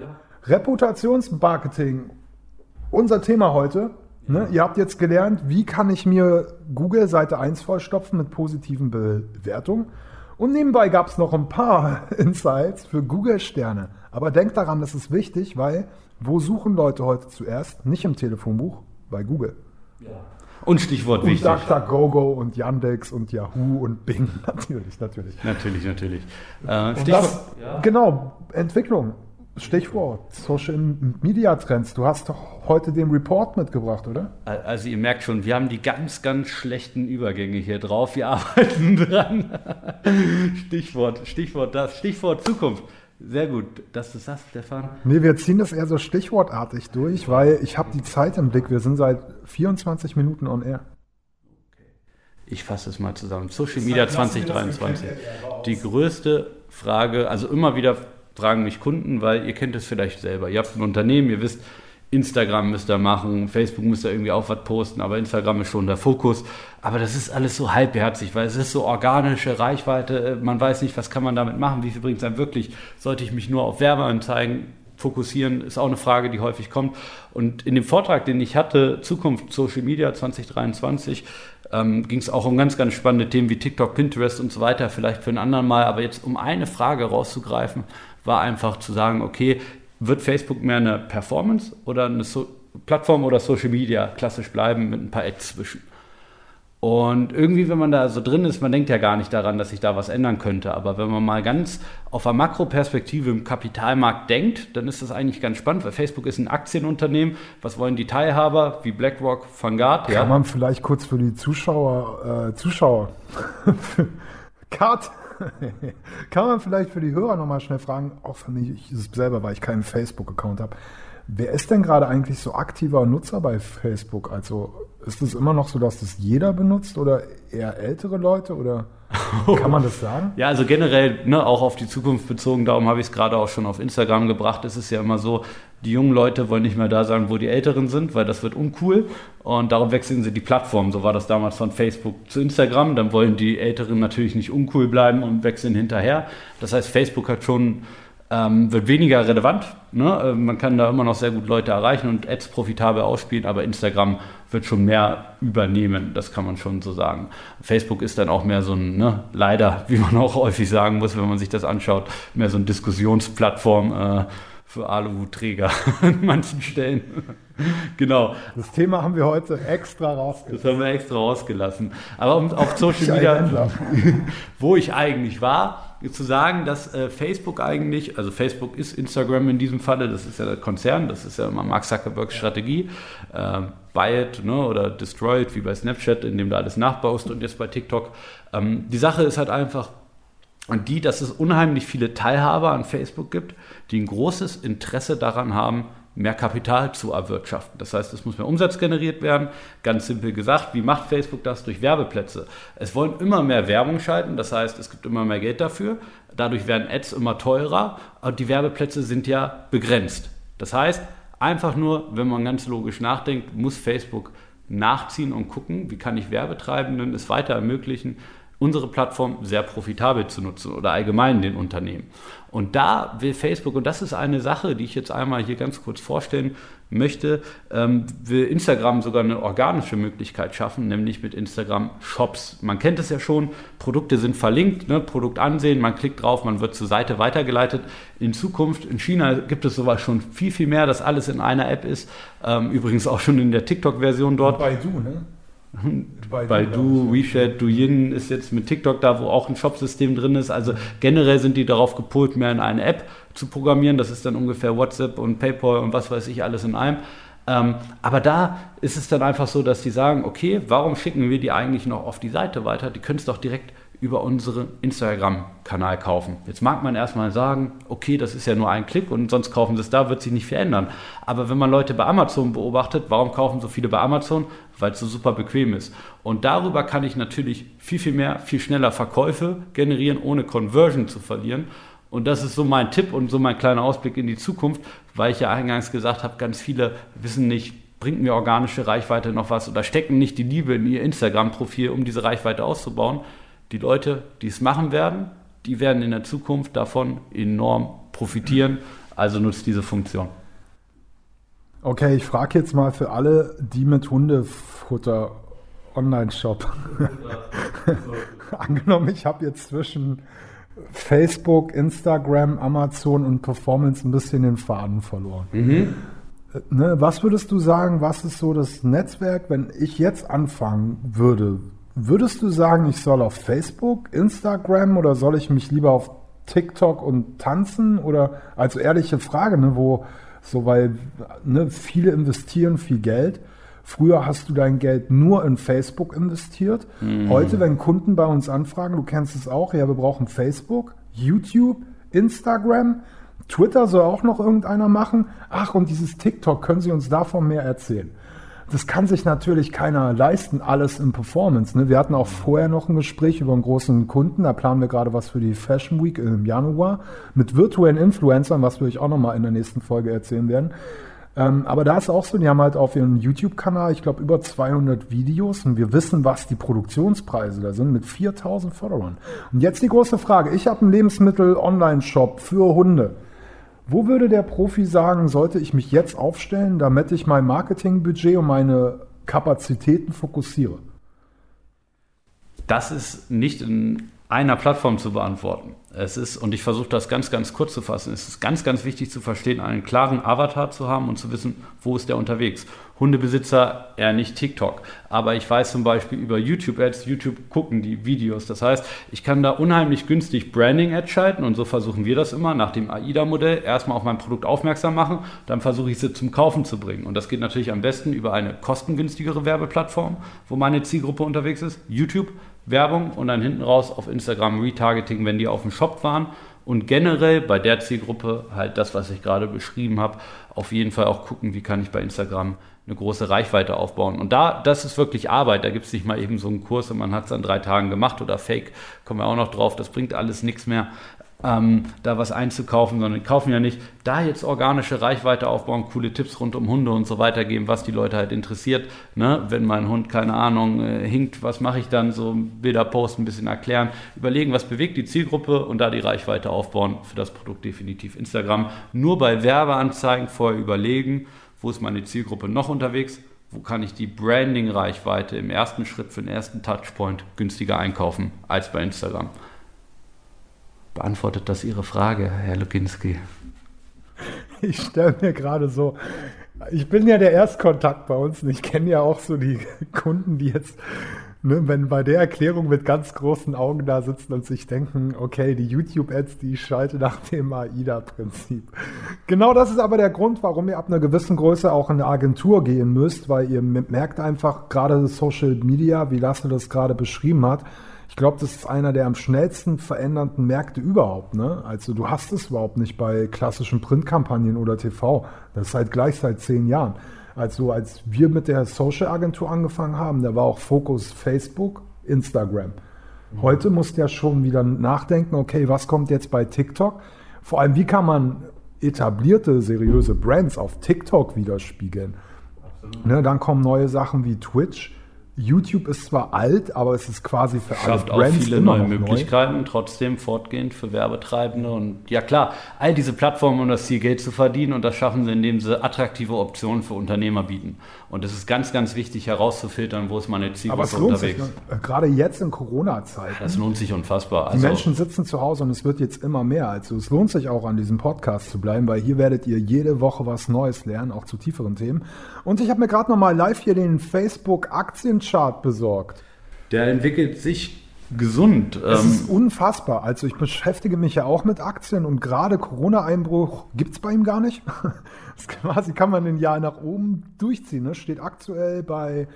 Ja. Reputationsmarketing, unser Thema heute. Ne? Ihr habt jetzt gelernt, wie kann ich mir Google Seite 1 vollstopfen mit positiven Bewertungen. Und nebenbei gab es noch ein paar Insights für Google-Sterne. Aber denkt daran, das ist wichtig, weil wo suchen Leute heute zuerst? Nicht im Telefonbuch, bei Google. Ja. Und Stichwort und wichtig. DuckDuckGo und Yandex und Yahoo und Bing. Natürlich, natürlich. Natürlich, natürlich. Äh, Stichwort, das, ja. Genau, Entwicklung. Stichwort Social Media Trends. Du hast doch heute den Report mitgebracht, oder? Also ihr merkt schon, wir haben die ganz, ganz schlechten Übergänge hier drauf. Wir arbeiten dran. Stichwort, Stichwort das, Stichwort Zukunft. Sehr gut, dass du sagst, Stefan. Nee, wir ziehen das eher so stichwortartig durch, weil ich habe die Zeit im Blick. Wir sind seit 24 Minuten on air. Ich fasse es mal zusammen. Social Media 2023. Die größte Frage, also immer wieder fragen mich Kunden, weil ihr kennt es vielleicht selber. Ihr habt ein Unternehmen, ihr wisst, Instagram müsst ihr machen, Facebook müsst ihr irgendwie auch was posten, aber Instagram ist schon der Fokus. Aber das ist alles so halbherzig, weil es ist so organische Reichweite, man weiß nicht, was kann man damit machen, wie viel bringt es einem wirklich. Sollte ich mich nur auf Werbeanzeigen fokussieren, ist auch eine Frage, die häufig kommt. Und in dem Vortrag, den ich hatte, Zukunft Social Media 2023, ähm, ging es auch um ganz, ganz spannende Themen wie TikTok, Pinterest und so weiter, vielleicht für ein anderen Mal. Aber jetzt um eine Frage rauszugreifen, war einfach zu sagen, okay, wird Facebook mehr eine Performance oder eine so Plattform oder Social Media klassisch bleiben mit ein paar Ads zwischen? Und irgendwie, wenn man da so drin ist, man denkt ja gar nicht daran, dass sich da was ändern könnte. Aber wenn man mal ganz auf einer Makroperspektive im Kapitalmarkt denkt, dann ist das eigentlich ganz spannend, weil Facebook ist ein Aktienunternehmen. Was wollen die Teilhaber wie BlackRock, Vanguard? Kann ja? man vielleicht kurz für die Zuschauer, äh, Zuschauer, Cut. Kann man vielleicht für die Hörer nochmal schnell fragen, auch für mich selber, weil ich keinen Facebook-Account habe. Wer ist denn gerade eigentlich so aktiver Nutzer bei Facebook? Also ist es immer noch so, dass das jeder benutzt oder eher ältere Leute oder kann man das sagen? Ja, also generell ne, auch auf die Zukunft bezogen, darum habe ich es gerade auch schon auf Instagram gebracht. Es ist ja immer so, die jungen Leute wollen nicht mehr da sein, wo die Älteren sind, weil das wird uncool und darum wechseln sie die Plattform. So war das damals von Facebook zu Instagram. Dann wollen die Älteren natürlich nicht uncool bleiben und wechseln hinterher. Das heißt, Facebook hat schon ähm, wird weniger relevant. Ne? Äh, man kann da immer noch sehr gut Leute erreichen und Ads profitabel ausspielen, aber Instagram wird schon mehr übernehmen, das kann man schon so sagen. Facebook ist dann auch mehr so ein, ne, leider, wie man auch häufig sagen muss, wenn man sich das anschaut, mehr so eine Diskussionsplattform. Äh, für Aluhutträger an manchen Stellen. genau. Das Thema haben wir heute extra rausgelassen. Das haben wir extra rausgelassen. Aber um auf Social Media, wo ich eigentlich war, zu sagen, dass äh, Facebook eigentlich, also Facebook ist Instagram in diesem Falle, das ist ja der Konzern, das ist ja immer Mark Zuckerbergs Strategie, äh, buy it ne, oder destroy it, wie bei Snapchat, indem du alles nachbaust und jetzt bei TikTok. Ähm, die Sache ist halt einfach, und die, dass es unheimlich viele Teilhaber an Facebook gibt, die ein großes Interesse daran haben, mehr Kapital zu erwirtschaften. Das heißt, es muss mehr Umsatz generiert werden. Ganz simpel gesagt, wie macht Facebook das? Durch Werbeplätze. Es wollen immer mehr Werbung schalten, das heißt, es gibt immer mehr Geld dafür. Dadurch werden Ads immer teurer und die Werbeplätze sind ja begrenzt. Das heißt, einfach nur, wenn man ganz logisch nachdenkt, muss Facebook nachziehen und gucken, wie kann ich Werbetreibenden es weiter ermöglichen, unsere Plattform sehr profitabel zu nutzen oder allgemein den Unternehmen. Und da will Facebook, und das ist eine Sache, die ich jetzt einmal hier ganz kurz vorstellen möchte, ähm, will Instagram sogar eine organische Möglichkeit schaffen, nämlich mit Instagram Shops. Man kennt es ja schon, Produkte sind verlinkt, ne, Produkt ansehen, man klickt drauf, man wird zur Seite weitergeleitet. In Zukunft, in China gibt es sowas schon viel, viel mehr, dass alles in einer App ist. Ähm, übrigens auch schon in der TikTok-Version dort. Bei du, ne? Bei, bei Du, WeChat, Douyin ist jetzt mit TikTok da, wo auch ein Shopsystem drin ist. Also generell sind die darauf gepolt, mehr in eine App zu programmieren. Das ist dann ungefähr WhatsApp und PayPal und was weiß ich alles in einem. Ähm, aber da ist es dann einfach so, dass die sagen, okay, warum schicken wir die eigentlich noch auf die Seite weiter? Die können es doch direkt über unseren Instagram-Kanal kaufen. Jetzt mag man erstmal sagen, okay, das ist ja nur ein Klick und sonst kaufen sie es da, wird sich nicht verändern. Aber wenn man Leute bei Amazon beobachtet, warum kaufen so viele bei Amazon? Weil es so super bequem ist. Und darüber kann ich natürlich viel, viel mehr, viel schneller Verkäufe generieren, ohne Conversion zu verlieren. Und das ist so mein Tipp und so mein kleiner Ausblick in die Zukunft, weil ich ja eingangs gesagt habe, ganz viele wissen nicht, bringt mir organische Reichweite noch was oder stecken nicht die Liebe in ihr Instagram-Profil, um diese Reichweite auszubauen die Leute, die es machen werden, die werden in der Zukunft davon enorm profitieren. Also nutzt diese Funktion. Okay, ich frage jetzt mal für alle, die mit Hundefutter Online-Shop. Angenommen, ich habe jetzt zwischen Facebook, Instagram, Amazon und Performance ein bisschen den Faden verloren. Mhm. Ne, was würdest du sagen, was ist so das Netzwerk, wenn ich jetzt anfangen würde, Würdest du sagen, ich soll auf Facebook, Instagram oder soll ich mich lieber auf TikTok und tanzen? Oder also ehrliche Frage, ne, wo so, weil ne, viele investieren viel Geld. Früher hast du dein Geld nur in Facebook investiert. Mhm. Heute, wenn Kunden bei uns anfragen, du kennst es auch, ja, wir brauchen Facebook, YouTube, Instagram, Twitter soll auch noch irgendeiner machen. Ach, und dieses TikTok, können Sie uns davon mehr erzählen? Das kann sich natürlich keiner leisten, alles in Performance. Ne? Wir hatten auch vorher noch ein Gespräch über einen großen Kunden, da planen wir gerade was für die Fashion Week im Januar mit virtuellen Influencern, was wir euch auch nochmal in der nächsten Folge erzählen werden. Ähm, aber da ist auch so, die haben halt auf ihrem YouTube-Kanal, ich glaube, über 200 Videos und wir wissen, was die Produktionspreise da sind mit 4000 Followern. Und jetzt die große Frage, ich habe einen Lebensmittel-Online-Shop für Hunde. Wo würde der Profi sagen, sollte ich mich jetzt aufstellen, damit ich mein Marketingbudget und meine Kapazitäten fokussiere? Das ist nicht in einer Plattform zu beantworten. Es ist, und ich versuche das ganz, ganz kurz zu fassen, es ist ganz, ganz wichtig zu verstehen, einen klaren Avatar zu haben und zu wissen, wo ist der unterwegs. Hundebesitzer eher nicht TikTok, aber ich weiß zum Beispiel über YouTube-Ads, YouTube gucken die Videos. Das heißt, ich kann da unheimlich günstig Branding-Ads schalten und so versuchen wir das immer nach dem AIDA-Modell. Erstmal auf mein Produkt aufmerksam machen, dann versuche ich sie zum Kaufen zu bringen. Und das geht natürlich am besten über eine kostengünstigere Werbeplattform, wo meine Zielgruppe unterwegs ist, YouTube Werbung und dann hinten raus auf Instagram Retargeting, wenn die auf dem Shop waren. Und generell bei der Zielgruppe halt das, was ich gerade beschrieben habe, auf jeden Fall auch gucken, wie kann ich bei Instagram eine große Reichweite aufbauen. Und da, das ist wirklich Arbeit. Da gibt es nicht mal eben so einen Kurs und man hat es an drei Tagen gemacht oder Fake, kommen wir auch noch drauf. Das bringt alles nichts mehr ähm, da was einzukaufen, sondern kaufen ja nicht. Da jetzt organische Reichweite aufbauen, coole Tipps rund um Hunde und so weiter geben, was die Leute halt interessiert. Ne? Wenn mein Hund, keine Ahnung, äh, hinkt, was mache ich dann? So Bilder posten, ein bisschen erklären, überlegen, was bewegt die Zielgruppe und da die Reichweite aufbauen für das Produkt definitiv Instagram. Nur bei Werbeanzeigen vorher überlegen, wo ist meine Zielgruppe noch unterwegs, wo kann ich die Branding-Reichweite im ersten Schritt für den ersten Touchpoint günstiger einkaufen als bei Instagram. Beantwortet das Ihre Frage, Herr Lukinski? ich stelle mir gerade so, ich bin ja der Erstkontakt bei uns und ich kenne ja auch so die Kunden, die jetzt, ne, wenn bei der Erklärung mit ganz großen Augen da sitzen und sich denken, okay, die YouTube-Ads, die ich schalte nach dem AIDA-Prinzip. Genau das ist aber der Grund, warum ihr ab einer gewissen Größe auch in eine Agentur gehen müsst, weil ihr merkt einfach gerade Social Media, wie Lasse das gerade beschrieben hat, ich glaube, das ist einer der am schnellsten verändernden Märkte überhaupt. Ne? Also du hast es überhaupt nicht bei klassischen Printkampagnen oder TV. Das ist halt gleich seit zehn Jahren. Also als wir mit der Social Agentur angefangen haben, da war auch Fokus Facebook, Instagram. Heute musst du ja schon wieder nachdenken, okay, was kommt jetzt bei TikTok? Vor allem, wie kann man etablierte, seriöse Brands auf TikTok widerspiegeln? Ne, dann kommen neue Sachen wie Twitch. YouTube ist zwar alt, aber es ist quasi für Schafft alle Brands auch viele neue Möglichkeiten, trotzdem fortgehend für Werbetreibende. Und ja klar, all diese Plattformen, um das Ziel Geld zu verdienen, und das schaffen sie, indem sie attraktive Optionen für Unternehmer bieten. Und es ist ganz, ganz wichtig herauszufiltern, wo ist meine Aber Zielgruppe es lohnt sich, unterwegs. ne? gerade jetzt in Corona-Zeiten. Das lohnt sich unfassbar. Die Also, Menschen sitzen zu Hause und es wird jetzt immer mehr. Also es lohnt sich auch an diesem Podcast zu bleiben, weil hier werdet ihr jede Woche was Neues lernen, auch zu tieferen Themen. Und ich habe mir gerade nochmal live hier den Facebook-Aktienchart besorgt. der entwickelt sich gesund. Es Ähm, ist unfassbar. Also ich beschäftige mich ja auch mit Aktien und gerade Corona-Einbruch gibt es bei ihm gar nicht. Das quasi kann man ein Jahr nach oben durchziehen. Ne? Steht aktuell bei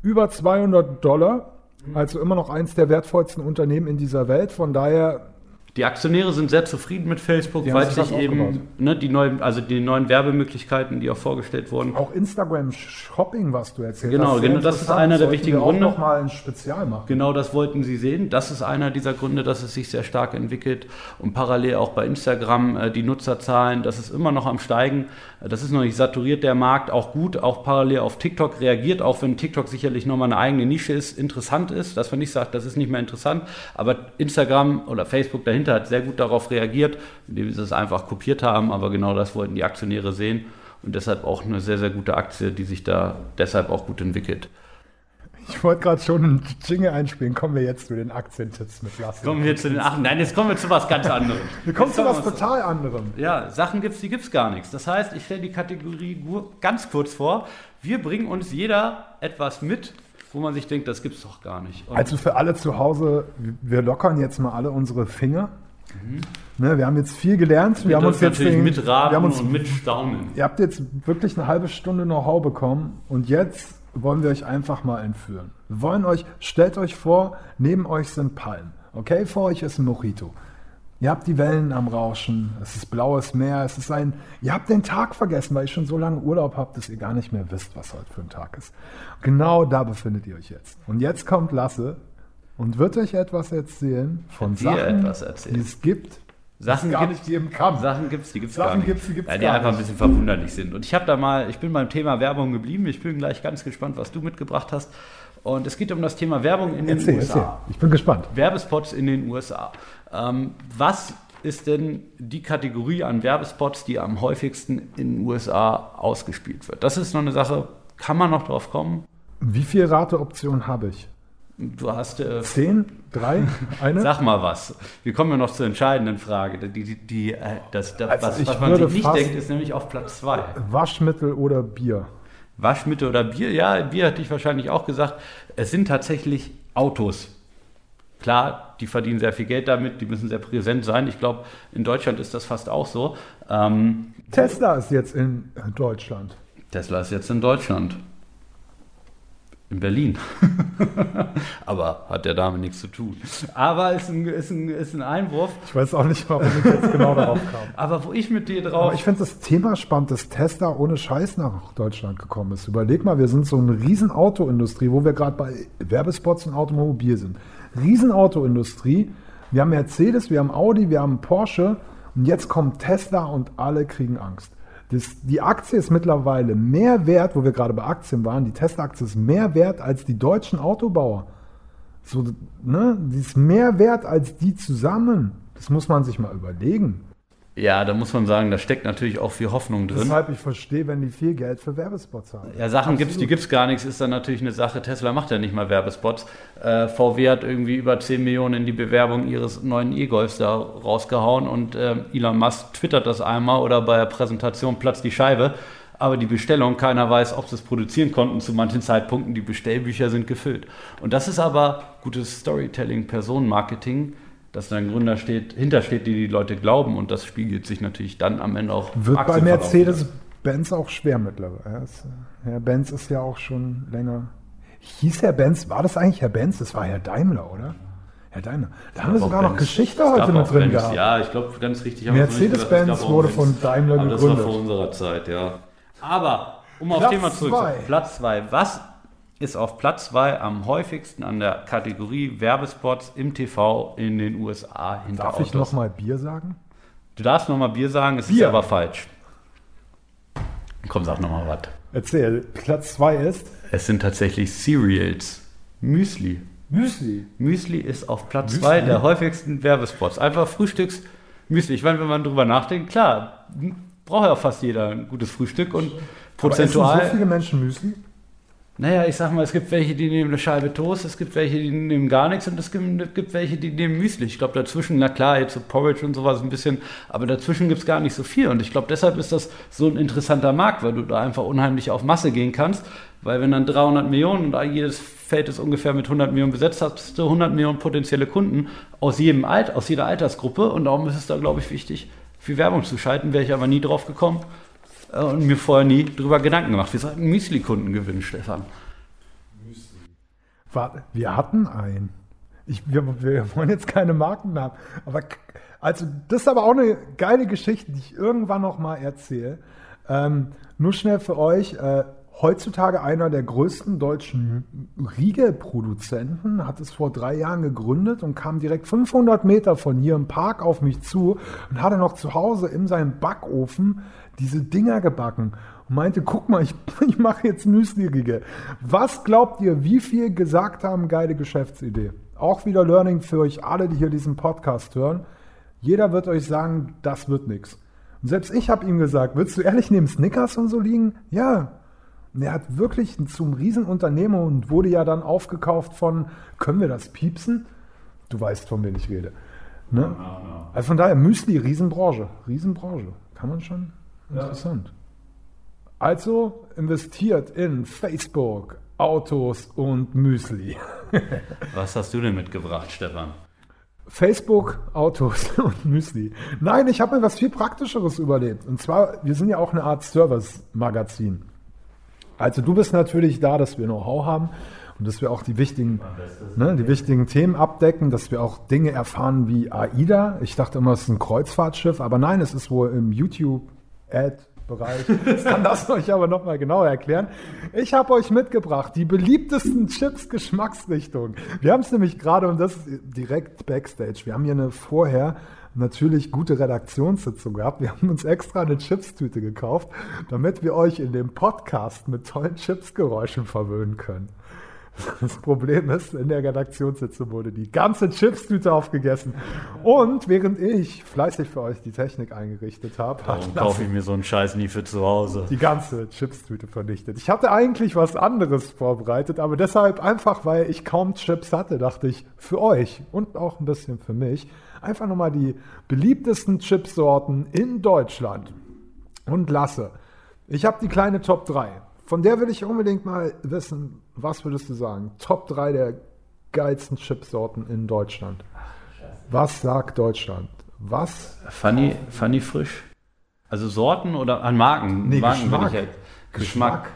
über 200 Dollar. Also immer noch eins der wertvollsten Unternehmen in dieser Welt. Von daher Die Aktionäre sind sehr zufrieden mit Facebook, Die weil sich eben ne, die neuen, also die neuen Werbemöglichkeiten, die auch vorgestellt wurden, Auch Instagram Shopping, was du erzählt Genau, hast. genau, das ist einer der wichtigen Gründe. noch mal ein Spezial machen. Genau das wollten sie sehen. Das ist einer dieser Gründe, dass es sich sehr stark entwickelt. Und parallel auch bei Instagram äh, die Nutzerzahlen, das ist immer noch am Steigen. Äh, Das ist noch nicht saturiert, der Markt, auch gut. Auch parallel auf TikTok reagiert, auch wenn TikTok sicherlich nochmal eine eigene Nische ist, interessant ist. Dass man nicht sagt, das ist nicht mehr interessant. Aber Instagram oder Facebook dahinter hat sehr gut darauf reagiert, indem sie es einfach kopiert haben. Aber genau das wollten die Aktionäre sehen. Und deshalb auch eine sehr, sehr gute Aktie, die sich da deshalb auch gut entwickelt. Ich wollte gerade schon einen Jingle einspielen. Kommen wir jetzt zu den Aktientipps mit Lasse. Kommen wir zu den Achten. Nein, jetzt kommen wir zu was ganz anderem. Wir kommen Jetzt zu was total anderem. Ja, Sachen gibt's, die gibt's gar nichts. Das heißt, ich stelle die Kategorie ganz kurz vor. Wir bringen uns jeder etwas mit, wo man sich denkt, das gibt's doch gar nicht. Und Also für alle zu Hause, wir lockern jetzt mal alle unsere Finger. Ne, wir haben jetzt viel gelernt. Wir wir haben uns jetzt natürlich den, wir haben uns, und mitstaunen. Ihr habt jetzt wirklich eine halbe Stunde Know-how bekommen und jetzt wollen wir euch einfach mal entführen. Wir wollen euch, stellt euch vor, neben euch sind Palmen. Okay, vor euch ist ein Mojito. Ihr habt die Wellen am Rauschen, es ist blaues Meer, es ist ein, ihr habt den Tag vergessen, weil ihr schon so lange Urlaub habt, dass ihr gar nicht mehr wisst, was heute für ein Tag ist. Genau da befindet ihr euch jetzt. Und jetzt kommt Lasse und wird euch etwas erzählen von Sachen, etwas erzählen. die es gibt, Sachen die es nicht geben kann. Sachen gibt's, die gibt's Sachen gar nicht. gibt's, die gibt's ja, die gar einfach ein nicht. bisschen verwunderlich sind. Und ich habe da mal, ich bin beim Thema Werbung geblieben. Ich bin gleich ganz gespannt, was du mitgebracht hast. Und es geht um das Thema Werbung in den Erzähl, USA. erzähl. Ich bin gespannt. Werbespots in den USA. Ähm, was ist denn die Kategorie an Werbespots, die am häufigsten in den USA ausgespielt wird? Das ist noch eine Sache, kann man noch drauf kommen? Wie viele Rateoptionen habe ich? Du hast, äh, Zehn? Drei? Eine? sag mal was. Wir kommen ja noch zur entscheidenden Frage. Die, die, die, äh, das, das, Also was, was man sich nicht denkt, ist nämlich auf Platz zwei. Waschmittel oder Bier? Waschmittel oder Bier? Ja, Bier hatte ich wahrscheinlich auch gesagt. Es sind tatsächlich Autos. Klar, die verdienen sehr viel Geld damit, die müssen sehr präsent sein. Ich glaube, in Deutschland ist das fast auch so. Ähm, Tesla ist jetzt in Deutschland. Tesla ist jetzt in Deutschland. In Berlin. Aber hat der Dame nichts zu tun. Aber ist ein, ist ein, ist ein Einwurf. Ich weiß auch nicht, warum ich jetzt genau darauf kam. Aber wo ich mit dir Aber drauf. ich finde das Thema spannend, dass Tesla ohne Scheiß nach Deutschland gekommen ist. Überleg mal, wir sind so eine riesen Autoindustrie, wo wir gerade bei Werbespots und Automobil sind. Riesen Autoindustrie. Wir haben Mercedes, wir haben Audi, wir haben Porsche und jetzt kommt Tesla und alle kriegen Angst. Das, die Aktie ist mittlerweile mehr wert, wo wir gerade bei Aktien waren, die Tesla-Aktie ist mehr wert als die deutschen Autobauer. So, ne, die ist mehr wert als die zusammen. Das muss man sich mal überlegen. Ja, da muss man sagen, da steckt natürlich auch viel Hoffnung drin. Deshalb ich verstehe, wenn die viel Geld für Werbespots haben. Ja, Sachen gibt's, die gibt's gar nichts, ist dann natürlich eine Sache. Tesla macht ja nicht mal Werbespots. Äh, VW hat irgendwie über 10 Millionen in die Bewerbung ihres neuen E-Golfs da rausgehauen und äh, Elon Musk twittert das einmal oder bei der Präsentation platzt die Scheibe. Aber die Bestellung, keiner weiß, ob sie es produzieren konnten zu manchen Zeitpunkten. Die Bestellbücher sind gefüllt. Und das ist aber gutes Storytelling, Personenmarketing, dass da ein Gründer steht, hintersteht, die die Leute glauben. Und das spiegelt sich natürlich dann am Ende auch. Wird bei Mercedes-Benz auch schwer mittlerweile. Herr Benz ist ja auch schon länger. Hieß Herr Benz, war das eigentlich Herr Benz? Das war Herr Daimler, oder? Herr Daimler. Da haben wir sogar noch. Geschichte Es heute mit drin Benz. gehabt. Ja, ich glaube, ganz richtig. Mercedes-Benz wurde Benz. von Daimler Aber das war gegründet. vor unserer Zeit, ja. Aber, um auf Platz Thema zwei. zurückzukommen. Platz 2. Was ist auf Platz 2 am häufigsten an der Kategorie Werbespots im TV in den USA hinter Darf ich Autos? nochmal Bier sagen? Du darfst nochmal Bier sagen, es ist Bier. aber falsch. Komm, sag nochmal was. Erzähl. Platz 2 ist Es sind tatsächlich Cereals. Müsli. Müsli. Müsli ist auf Platz Müsli? 2 der häufigsten Werbespots. Einfach Frühstücksmüsli. Ich meine, wenn man drüber nachdenkt, klar, braucht ja fast jeder ein gutes Frühstück und Aber essen prozentual. so viele Menschen Müsli? Naja, ich sag mal, es gibt welche, die nehmen eine Scheibe Toast, es gibt welche, die nehmen gar nichts und es gibt, es gibt welche, die nehmen Müsli. Ich glaube, dazwischen, na klar, jetzt so Porridge und sowas ein bisschen, aber dazwischen gibt es gar nicht so viel. Und ich glaube, deshalb ist das so ein interessanter Markt, weil du da einfach unheimlich auf Masse gehen kannst. Weil wenn dann 300 Millionen und jedes Feld ist ungefähr mit 100 Millionen besetzt, hast du 100 Millionen potenzielle Kunden aus jedem Alt, aus jeder Altersgruppe. Und darum ist es da, glaube ich, wichtig, viel Werbung zu schalten. Wäre ich aber nie drauf gekommen und mir vorher nie drüber Gedanken gemacht. Wir sollten Müsli-Kunden gewinnen, Stefan. Warte, wir hatten einen. Ich, wir, wir wollen jetzt keine Marken haben. Aber also, das ist aber auch eine geile Geschichte, die ich irgendwann noch mal erzähle. Ähm, nur schnell für euch. Äh, heutzutage einer der größten deutschen Riegelproduzenten hat es vor drei Jahren gegründet und kam direkt 500 Meter von hier im Park auf mich zu und hatte noch zu Hause in seinem Backofen diese Dinger gebacken und meinte, guck mal, ich, ich mache jetzt Müsli-Riegel. Was glaubt ihr, wie viel gesagt haben, geile Geschäftsidee? Auch wieder Learning für euch alle, die hier diesen Podcast hören. Jeder wird euch sagen, das wird nichts. Und selbst ich habe ihm gesagt, willst du ehrlich neben Snickers und so liegen? Ja. Er hat wirklich zum Riesenunternehmer und wurde ja dann aufgekauft von, können wir das piepsen? Du weißt, von wem ich rede. Ne? Also von daher, Müsli, Riesenbranche. Riesenbranche. Kann man schon? Interessant. Also investiert in Facebook, Autos und Müsli. Was hast du denn mitgebracht, Stefan? Facebook, Autos und Müsli. Nein, ich habe mir was viel Praktischeres überlegt. Und zwar, wir sind ja auch eine Art Service-Magazin. Also du bist natürlich da, dass wir Know-how haben und dass wir auch die wichtigen, ne, die wichtigen Themen abdecken, dass wir auch Dinge erfahren wie AIDA. Ich dachte immer, es ist ein Kreuzfahrtschiff, aber nein, es ist wohl im YouTube-Ad-Bereich. Ich kann das euch aber nochmal genauer erklären. Ich habe euch mitgebracht die beliebtesten Chips-Geschmacksrichtungen. Wir haben es nämlich gerade, und das ist direkt Backstage, wir haben hier eine vorher natürlich gute Redaktionssitzung gehabt. Wir haben uns extra eine Chipstüte gekauft, damit wir euch in dem Podcast mit tollen Chipsgeräuschen verwöhnen können. Das Problem ist, in der Redaktionssitzung wurde die ganze Chipstüte aufgegessen. Und während ich fleißig für euch die Technik eingerichtet habe, hat Warum kaufe ich mir so einen Scheiß nie für zu Hause? die ganze Chipstüte vernichtet. Ich hatte eigentlich was anderes vorbereitet, aber deshalb einfach, weil ich kaum Chips hatte, dachte ich, für euch und auch ein bisschen für mich, einfach nochmal die beliebtesten Chipsorten in Deutschland. Und lasse. Ich habe die kleine Top 3. Von der will ich unbedingt mal wissen, was würdest du sagen? Top 3 der geilsten Chipsorten in Deutschland. Was sagt Deutschland? Was? Funny, funny frisch. Also Sorten oder an Marken? Nee, Marken Geschmack. halt. Geschmack.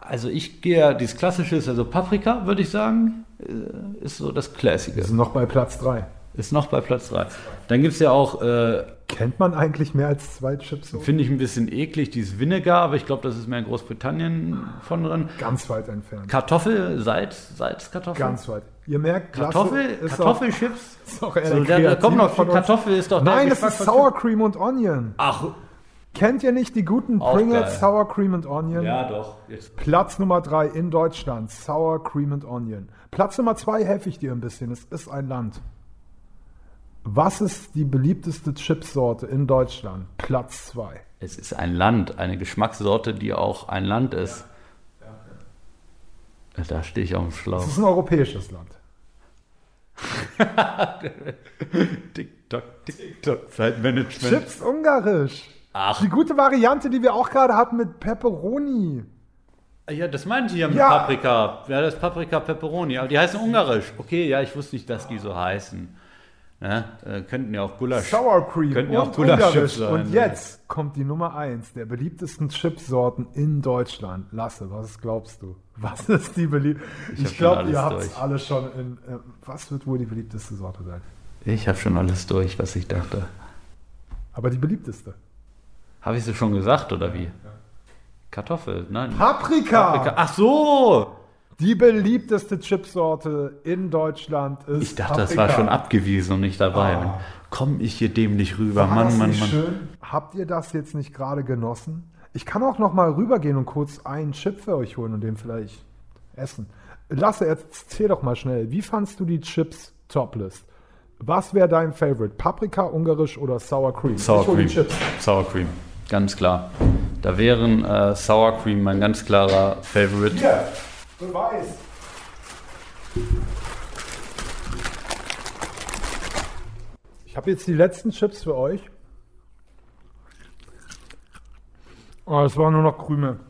Also ich gehe, ja, dieses klassische ist also Paprika, würde ich sagen, äh, ist so das Wir Classige. sind noch bei Platz 3. Ist noch bei Platz 3. Dann gibt es ja auch, äh, Kennt man eigentlich mehr als zwei Chipsorten? finde ich ein bisschen eklig, dieses Vinegar, aber ich glaube, das ist mehr in Großbritannien von drin. Ganz weit entfernt. Kartoffel, Salz, Salzkartoffel. Ganz weit. Ihr merkt, Kartoffel, ist Kartoffelchips. Ist auch eher So, der kommt noch von uns. Kartoffel ist doch Nein, es Geschmack ist Sour Cream und Onion. Ach, Kennt ihr nicht die guten Pringles. Sour Cream and Onion? ja doch. Jetzt. Platz Nummer 3 in Deutschland, Sour Cream and Onion. Platz Nummer 2 helfe ich dir ein bisschen, es ist ein Land. Was ist die beliebteste Chipsorte in Deutschland? Platz 2. Es ist ein Land, eine Geschmackssorte, die auch ein Land ist. Da stehe ich auf dem Es Schlauch. ist ein europäisches Land. TikTok, TikTok, Zeitmanagement. Chips ungarisch. Ach. Die gute Variante, die wir auch gerade hatten mit Pepperoni. Ja, das meinte ich ja mit Ja. Paprika. Ja, das ist Paprika Pepperoni. Aber die heißen ungarisch. Okay, ja, ich wusste nicht, dass die so heißen. Ne? Äh, könnten ja auch Gulasch. Sour Cream Könnten ja auch und Gulaschchips sein, Und jetzt kommt die Nummer 1 der beliebtesten Chipsorten in Deutschland. Lasse, was glaubst du? Was ist die beliebteste? Ich schon glaube, ihr habt es alle schon in. Äh, was wird wohl die beliebteste Sorte sein? Ich habe schon alles durch, was ich dachte. Aber die beliebteste. Habe ich es schon gesagt, oder wie? Kartoffel, nein. Paprika! Paprika. Ach so! Die beliebteste Chipsorte in Deutschland ist. Ich dachte, das Paprika. war schon abgewiesen und nicht dabei. Ah. Komm ich hier dämlich rüber. War Mann, das Mann, nicht Mann. schön? Habt ihr das jetzt nicht gerade genossen? Ich kann auch noch mal rübergehen und kurz einen Chip für euch holen und den vielleicht essen. Lasse, erzähl doch mal schnell. Wie fandst du die Chips Toplist? Was wäre dein Favorite? Paprika, Ungarisch oder Sour Cream? Sour Cream. Sour Cream. Ganz klar. Da wären äh, Sour Cream mein ganz klarer Favorite. Hier, Beweis. Ich habe jetzt die letzten Chips für euch. Oh, es waren nur noch Krümel.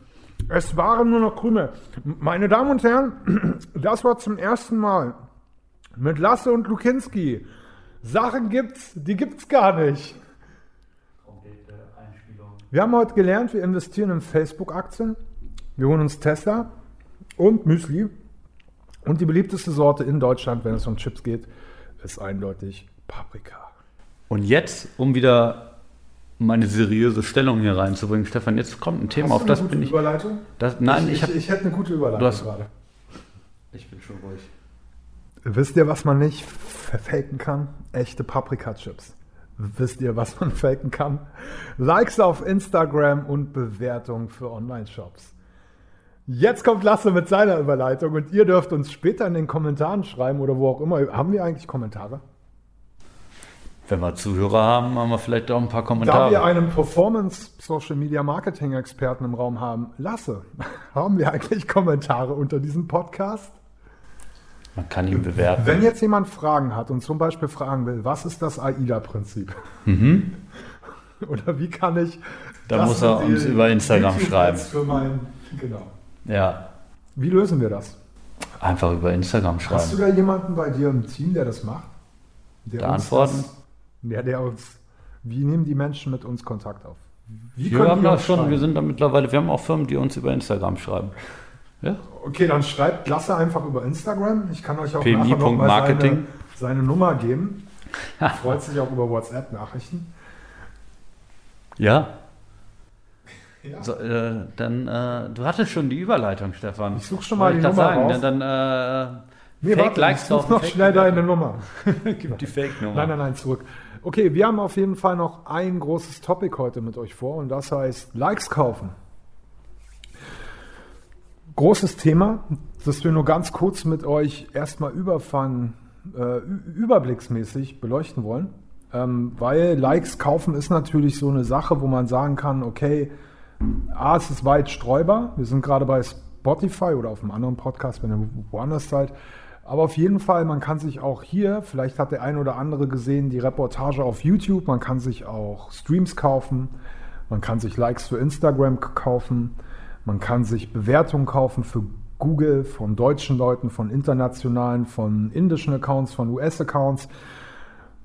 Es waren nur noch Krümel. Meine Damen und Herren, das war zum ersten Mal mit Lasse und Lukinski. Sachen gibt's, die gibt's gar nicht. Wir haben heute gelernt, wir investieren in Facebook-Aktien. Wir holen uns Tesla und Müsli. Und die beliebteste Sorte in Deutschland, wenn es um Chips geht, ist eindeutig Paprika. Und jetzt, um wieder meine seriöse Stellung hier reinzubringen, Stefan, jetzt kommt ein Thema, auf das bin ich. Überleitung? Das, nein, ich, ich, hab, ich hätte eine gute Überleitung Du hast- gerade. ich bin schon ruhig. Wisst ihr, was man nicht faken kann? Echte Paprika-Chips. Wisst ihr, was man faken kann? Likes auf Instagram und Bewertungen für Online-Shops. Jetzt kommt Lasse mit seiner Überleitung und ihr dürft uns später in den Kommentaren schreiben oder wo auch immer. Haben wir eigentlich Kommentare? Wenn wir Zuhörer haben, haben wir vielleicht auch ein paar Da wir Kommentare. einen Performance-Social-Media-Marketing-Experten im Raum haben, Lasse, haben wir eigentlich Kommentare unter diesem Podcast? Man kann ihn bewerten. Wenn jetzt jemand Fragen hat und zum Beispiel fragen will, was ist das AIDA-Prinzip? Oder wie kann ich. Mhm. Da muss er uns über Instagram schreiben. Für mein, genau. Ja, Wie lösen wir das? einfach über Instagram Hast du schreiben. da jemanden bei dir im Team, der das macht? Der Da uns antworten? Das, ja, der uns. Wie nehmen die Menschen mit uns Kontakt auf? Wie Wir haben das schon, schreiben? wir sind da mittlerweile, wir haben auch Firmen, die uns über Instagram schreiben. Ja? Okay, dann schreibt Lasse einfach über Instagram. Ich kann euch auch nachher noch mal seine, seine Nummer geben. Freut sich auch über WhatsApp-Nachrichten. Ja? Ja. So, äh, dann, äh, du hattest schon die Überleitung, Stefan. Ich such schon mal Wollte die Nummer sagen. raus. Dann, dann äh, Nee, Fake warte, Likes ich such kaufen, noch schnell deine. Nummer. Gib die Fake-Nummer. Nein, nein, nein, zurück. Okay, wir haben auf jeden Fall noch ein großes Topic heute mit euch vor und das heißt Likes kaufen. Großes Thema, das wir nur ganz kurz mit euch erstmal überfangen, äh, überblicksmäßig beleuchten wollen. Ähm, weil Likes kaufen ist natürlich so eine Sache, wo man sagen kann, okay, A, es ist weit streubar. Wir sind gerade bei Spotify oder auf einem anderen Podcast, wenn ihr woanders seid. Aber auf jeden Fall, man kann sich auch hier, vielleicht hat der ein oder andere gesehen, die Reportage auf YouTube, man kann sich auch Streams kaufen, man kann sich Likes für Instagram kaufen, man kann sich Bewertungen kaufen für Google von deutschen Leuten, von internationalen, von indischen Accounts, von US-Accounts.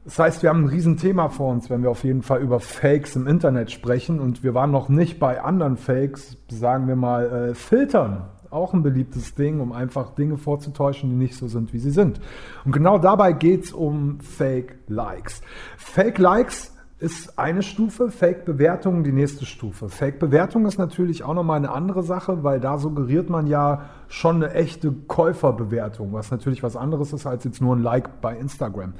Das heißt, wir haben ein Riesenthema vor uns, wenn wir auf jeden Fall über Fakes im Internet sprechen. Und wir waren noch nicht bei anderen Fakes, sagen wir mal, äh, Filtern. Auch ein beliebtes Ding, um einfach Dinge vorzutäuschen, die nicht so sind, wie sie sind. Und genau dabei geht's um Fake Likes. Fake Likes ist eine Stufe, Fake-Bewertung die nächste Stufe. Fake-Bewertung ist natürlich auch nochmal eine andere Sache, weil da suggeriert man ja schon eine echte Käuferbewertung, was natürlich was anderes ist als jetzt nur ein Like bei Instagram.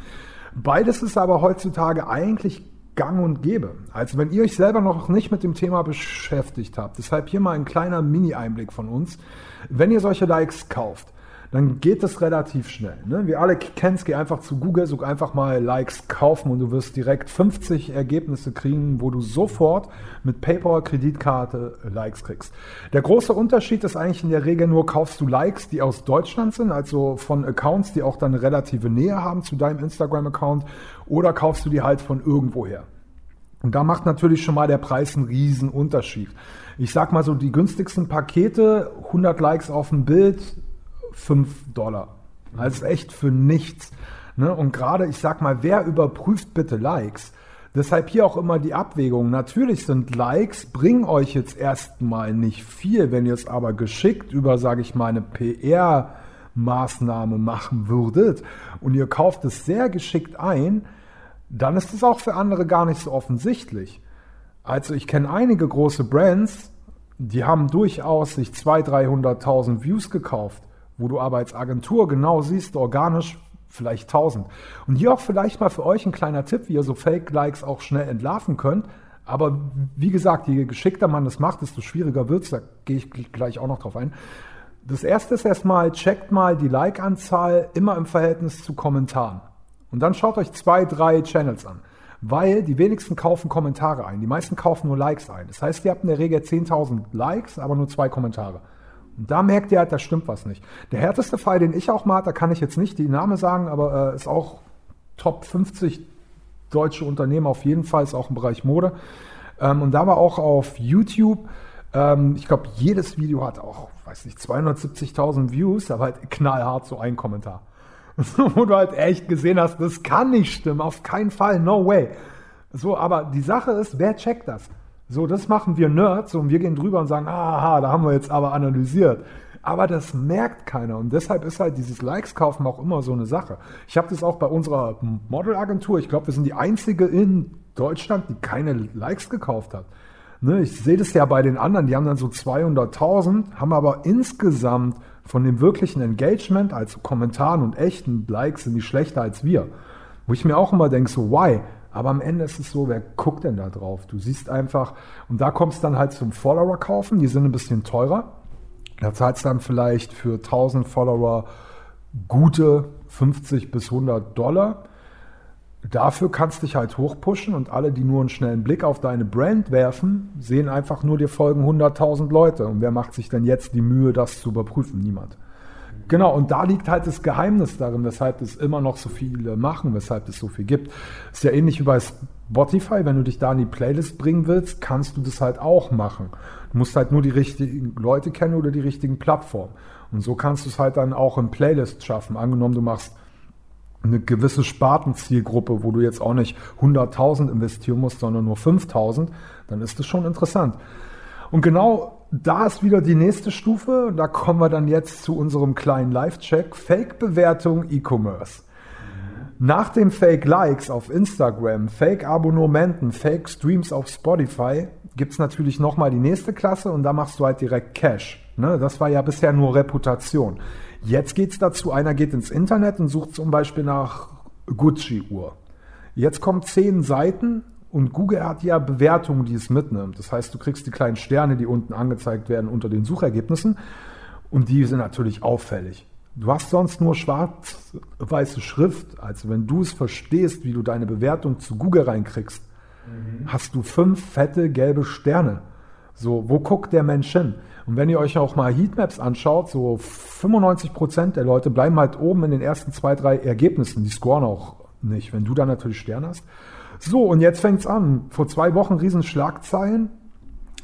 Beides ist aber heutzutage eigentlich gang und gäbe. Also wenn ihr euch selber noch nicht mit dem Thema beschäftigt habt, deshalb hier mal ein kleiner Mini-Einblick von uns. Wenn ihr solche Likes kauft, dann geht es relativ schnell. Ne? Wir alle kennen es, geh einfach zu Google, such einfach mal Likes kaufen und du wirst direkt 50 Ergebnisse kriegen, wo du sofort mit PayPal, Kreditkarte äh, Likes kriegst. Der große Unterschied ist eigentlich in der Regel nur, kaufst du Likes, die aus Deutschland sind, also von Accounts, die auch dann relative Nähe haben zu deinem Instagram-Account, oder kaufst du die halt von irgendwoher. Und da macht natürlich schon mal der Preis einen riesen Unterschied. Ich sag mal so, die günstigsten Pakete, 100 Likes auf ein Bild, 5 Dollar. Also echt für nichts. Ne? Und gerade, ich sag mal, wer überprüft bitte Likes? Deshalb hier auch immer die Abwägung. Natürlich sind Likes, bringen euch jetzt erstmal nicht viel. Wenn ihr es aber geschickt über, sage ich mal, eine PR-Maßnahme machen würdet und ihr kauft es sehr geschickt ein, dann ist es auch für andere gar nicht so offensichtlich. Also ich kenne einige große Brands, die haben durchaus sich 200.000, 300.000 Views gekauft wo du aber als Agentur genau siehst, organisch vielleicht 1000. Und hier auch vielleicht mal für euch ein kleiner Tipp, wie ihr so Fake-Likes auch schnell entlarven könnt. Aber wie gesagt, je geschickter man das macht, desto schwieriger wird es. Da gehe ich gleich auch noch drauf ein. Das erste ist erstmal, checkt mal die Like-Anzahl immer im Verhältnis zu Kommentaren. Und dann schaut euch zwei, drei Channels an. Weil die wenigsten kaufen Kommentare ein. Die meisten kaufen nur Likes ein. Das heißt, ihr habt in der Regel 10.000 Likes, aber nur zwei Kommentare. Da merkt ihr halt, da stimmt was nicht. Der härteste Fall, den ich auch mal, da kann ich jetzt nicht die Name sagen, aber äh, ist auch Top 50 deutsche Unternehmen auf jeden Fall, ist auch im Bereich Mode. Ähm, und da war auch auf YouTube, ähm, ich glaube, jedes Video hat auch, weiß nicht, 270.000 Views, aber halt knallhart so ein Kommentar. Wo du halt echt gesehen hast, das kann nicht stimmen, auf keinen Fall, no way. So, aber die Sache ist, wer checkt das? So, das machen wir Nerds und wir gehen drüber und sagen, aha, da haben wir jetzt aber analysiert. Aber das merkt keiner und deshalb ist halt dieses Likes kaufen auch immer so eine Sache. Ich habe das auch bei unserer Modelagentur. Ich glaube, wir sind die einzige in Deutschland, die keine Likes gekauft hat. Ne, ich sehe das ja bei den anderen, die haben dann so 200.000, haben aber insgesamt von dem wirklichen Engagement, also Kommentaren und echten Likes, sind die schlechter als wir. Wo ich mir auch immer denke, so, why? Aber am Ende ist es so, wer guckt denn da drauf? Du siehst einfach, und da kommst dann halt zum Follower kaufen, die sind ein bisschen teurer. Da zahlst du dann vielleicht für 1000 Follower gute 50 bis 100 Dollar. Dafür kannst du dich halt hochpushen und alle, die nur einen schnellen Blick auf deine Brand werfen, sehen einfach nur, dir folgen 100.000 Leute. Und wer macht sich denn jetzt die Mühe, das zu überprüfen? Niemand. Genau, und da liegt halt das Geheimnis darin, weshalb es immer noch so viele machen, weshalb es so viel gibt. Ist ja ähnlich wie bei Spotify, wenn du dich da in die Playlist bringen willst, kannst du das halt auch machen. Du musst halt nur die richtigen Leute kennen oder die richtigen Plattformen. Und so kannst du es halt dann auch in Playlists schaffen. Angenommen, du machst eine gewisse Spartenzielgruppe, wo du jetzt auch nicht 100.000 investieren musst, sondern nur 5.000, dann ist das schon interessant. Und genau da ist wieder die nächste Stufe. Da kommen wir dann jetzt zu unserem kleinen Live-Check. Fake-Bewertung E-Commerce. Nach den Fake-Likes auf Instagram, Fake-Abonnementen, Fake-Streams auf Spotify gibt es natürlich nochmal die nächste Klasse und da machst du halt direkt Cash. Ne? Das war ja bisher nur Reputation. Jetzt geht es dazu, einer geht ins Internet und sucht zum Beispiel nach Gucci-Uhr. Jetzt kommen zehn Seiten und Google hat ja Bewertungen, die es mitnimmt. Das heißt, du kriegst die kleinen Sterne, die unten angezeigt werden unter den Suchergebnissen. Und die sind natürlich auffällig. Du hast sonst nur schwarz-weiße Schrift. Also wenn du es verstehst, wie du deine Bewertung zu Google reinkriegst, mhm. hast du fünf fette gelbe Sterne. So, wo guckt der Mensch hin? Und wenn ihr euch auch mal Heatmaps anschaut, so 95 Prozent der Leute bleiben halt oben in den ersten zwei, drei Ergebnissen. Die scoren auch nicht. Wenn du da natürlich Sterne hast, so, und jetzt fängt's an. Vor zwei Wochen Riesenschlagzeilen,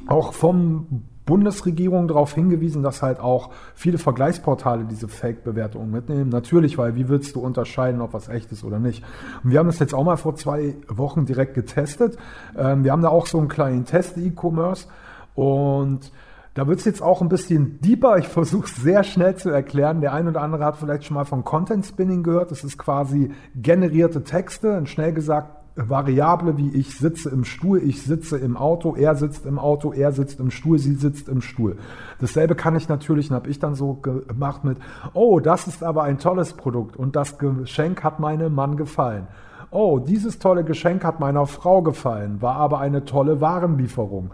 auch vom Bundesregierung darauf hingewiesen, dass halt auch viele Vergleichsportale diese Fake-Bewertungen mitnehmen. Natürlich, weil wie willst du unterscheiden, ob was echt ist oder nicht? Und wir haben das jetzt auch mal vor zwei Wochen direkt getestet. Ähm, wir haben da auch so einen kleinen Test E-Commerce und da wird es jetzt auch ein bisschen deeper. Ich versuche es sehr schnell zu erklären. Der ein oder andere hat vielleicht schon mal von Content Spinning gehört. Das ist quasi generierte Texte, schnell gesagt Variable wie ich sitze im Stuhl, ich sitze im Auto, er sitzt im Auto, er sitzt im Stuhl, sie sitzt im Stuhl. Dasselbe kann ich natürlich, habe ich dann so gemacht mit, oh, das ist aber ein tolles Produkt und das Geschenk hat meinem Mann gefallen. Oh, dieses tolle Geschenk hat meiner Frau gefallen, war aber eine tolle Warenlieferung.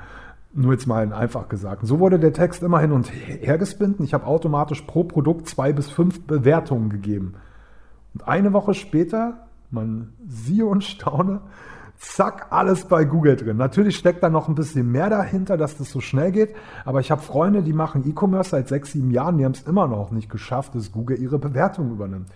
Nur jetzt mal einfach gesagt. So wurde der Text immer hin und her gespinnt. Ich habe automatisch pro Produkt zwei bis fünf Bewertungen gegeben. Und eine Woche später, man siehe und staune, zack, alles bei Google drin. Natürlich steckt da noch ein bisschen mehr dahinter, dass das so schnell geht. Aber ich habe Freunde, die machen E-Commerce seit sechs, sieben Jahren, die haben es immer noch nicht geschafft, dass Google ihre Bewertung übernimmt.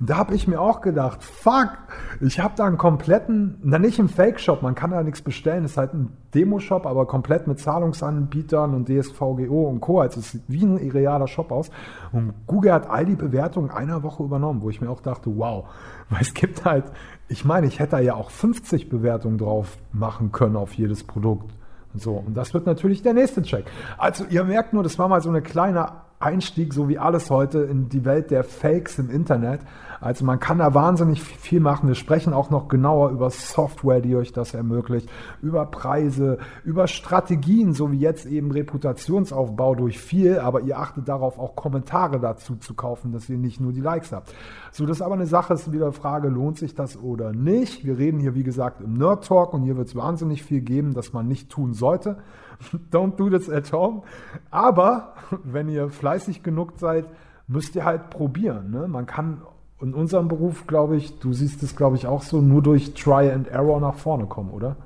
Und da habe ich mir auch gedacht, fuck, ich habe da einen kompletten, na nicht einen Fake-Shop, man kann da nichts bestellen, ist halt ein Demo-Shop, aber komplett mit Zahlungsanbietern und DSVGO und Co. Also es sieht wie ein realer Shop aus. Und Google hat all die Bewertungen einer Woche übernommen, wo ich mir auch dachte, wow, weil es gibt halt, ich meine, ich hätte da ja auch 50 Bewertungen drauf machen können auf jedes Produkt. So, und das wird natürlich der nächste Check. Also ihr merkt nur, das war mal so eine kleine Einstieg, so wie alles heute, in die Welt der Fakes im Internet. Also man kann da wahnsinnig viel machen. Wir sprechen auch noch genauer über Software, die euch das ermöglicht, über Preise, über Strategien, so wie jetzt eben Reputationsaufbau durch viel, aber ihr achtet darauf, auch Kommentare dazu zu kaufen, dass ihr nicht nur die Likes habt. So, das ist aber eine Sache, ist wieder Frage, lohnt sich das oder nicht? Wir reden hier, wie gesagt, im Nerd Talk und hier wird es wahnsinnig viel geben, das man nicht tun sollte. Don't do this at home. Aber wenn ihr fleißig genug seid, müsst ihr halt probieren. Ne? Man kann in unserem Beruf, glaube ich, du siehst es, glaube ich, auch so, nur durch Try and Error nach vorne kommen, oder?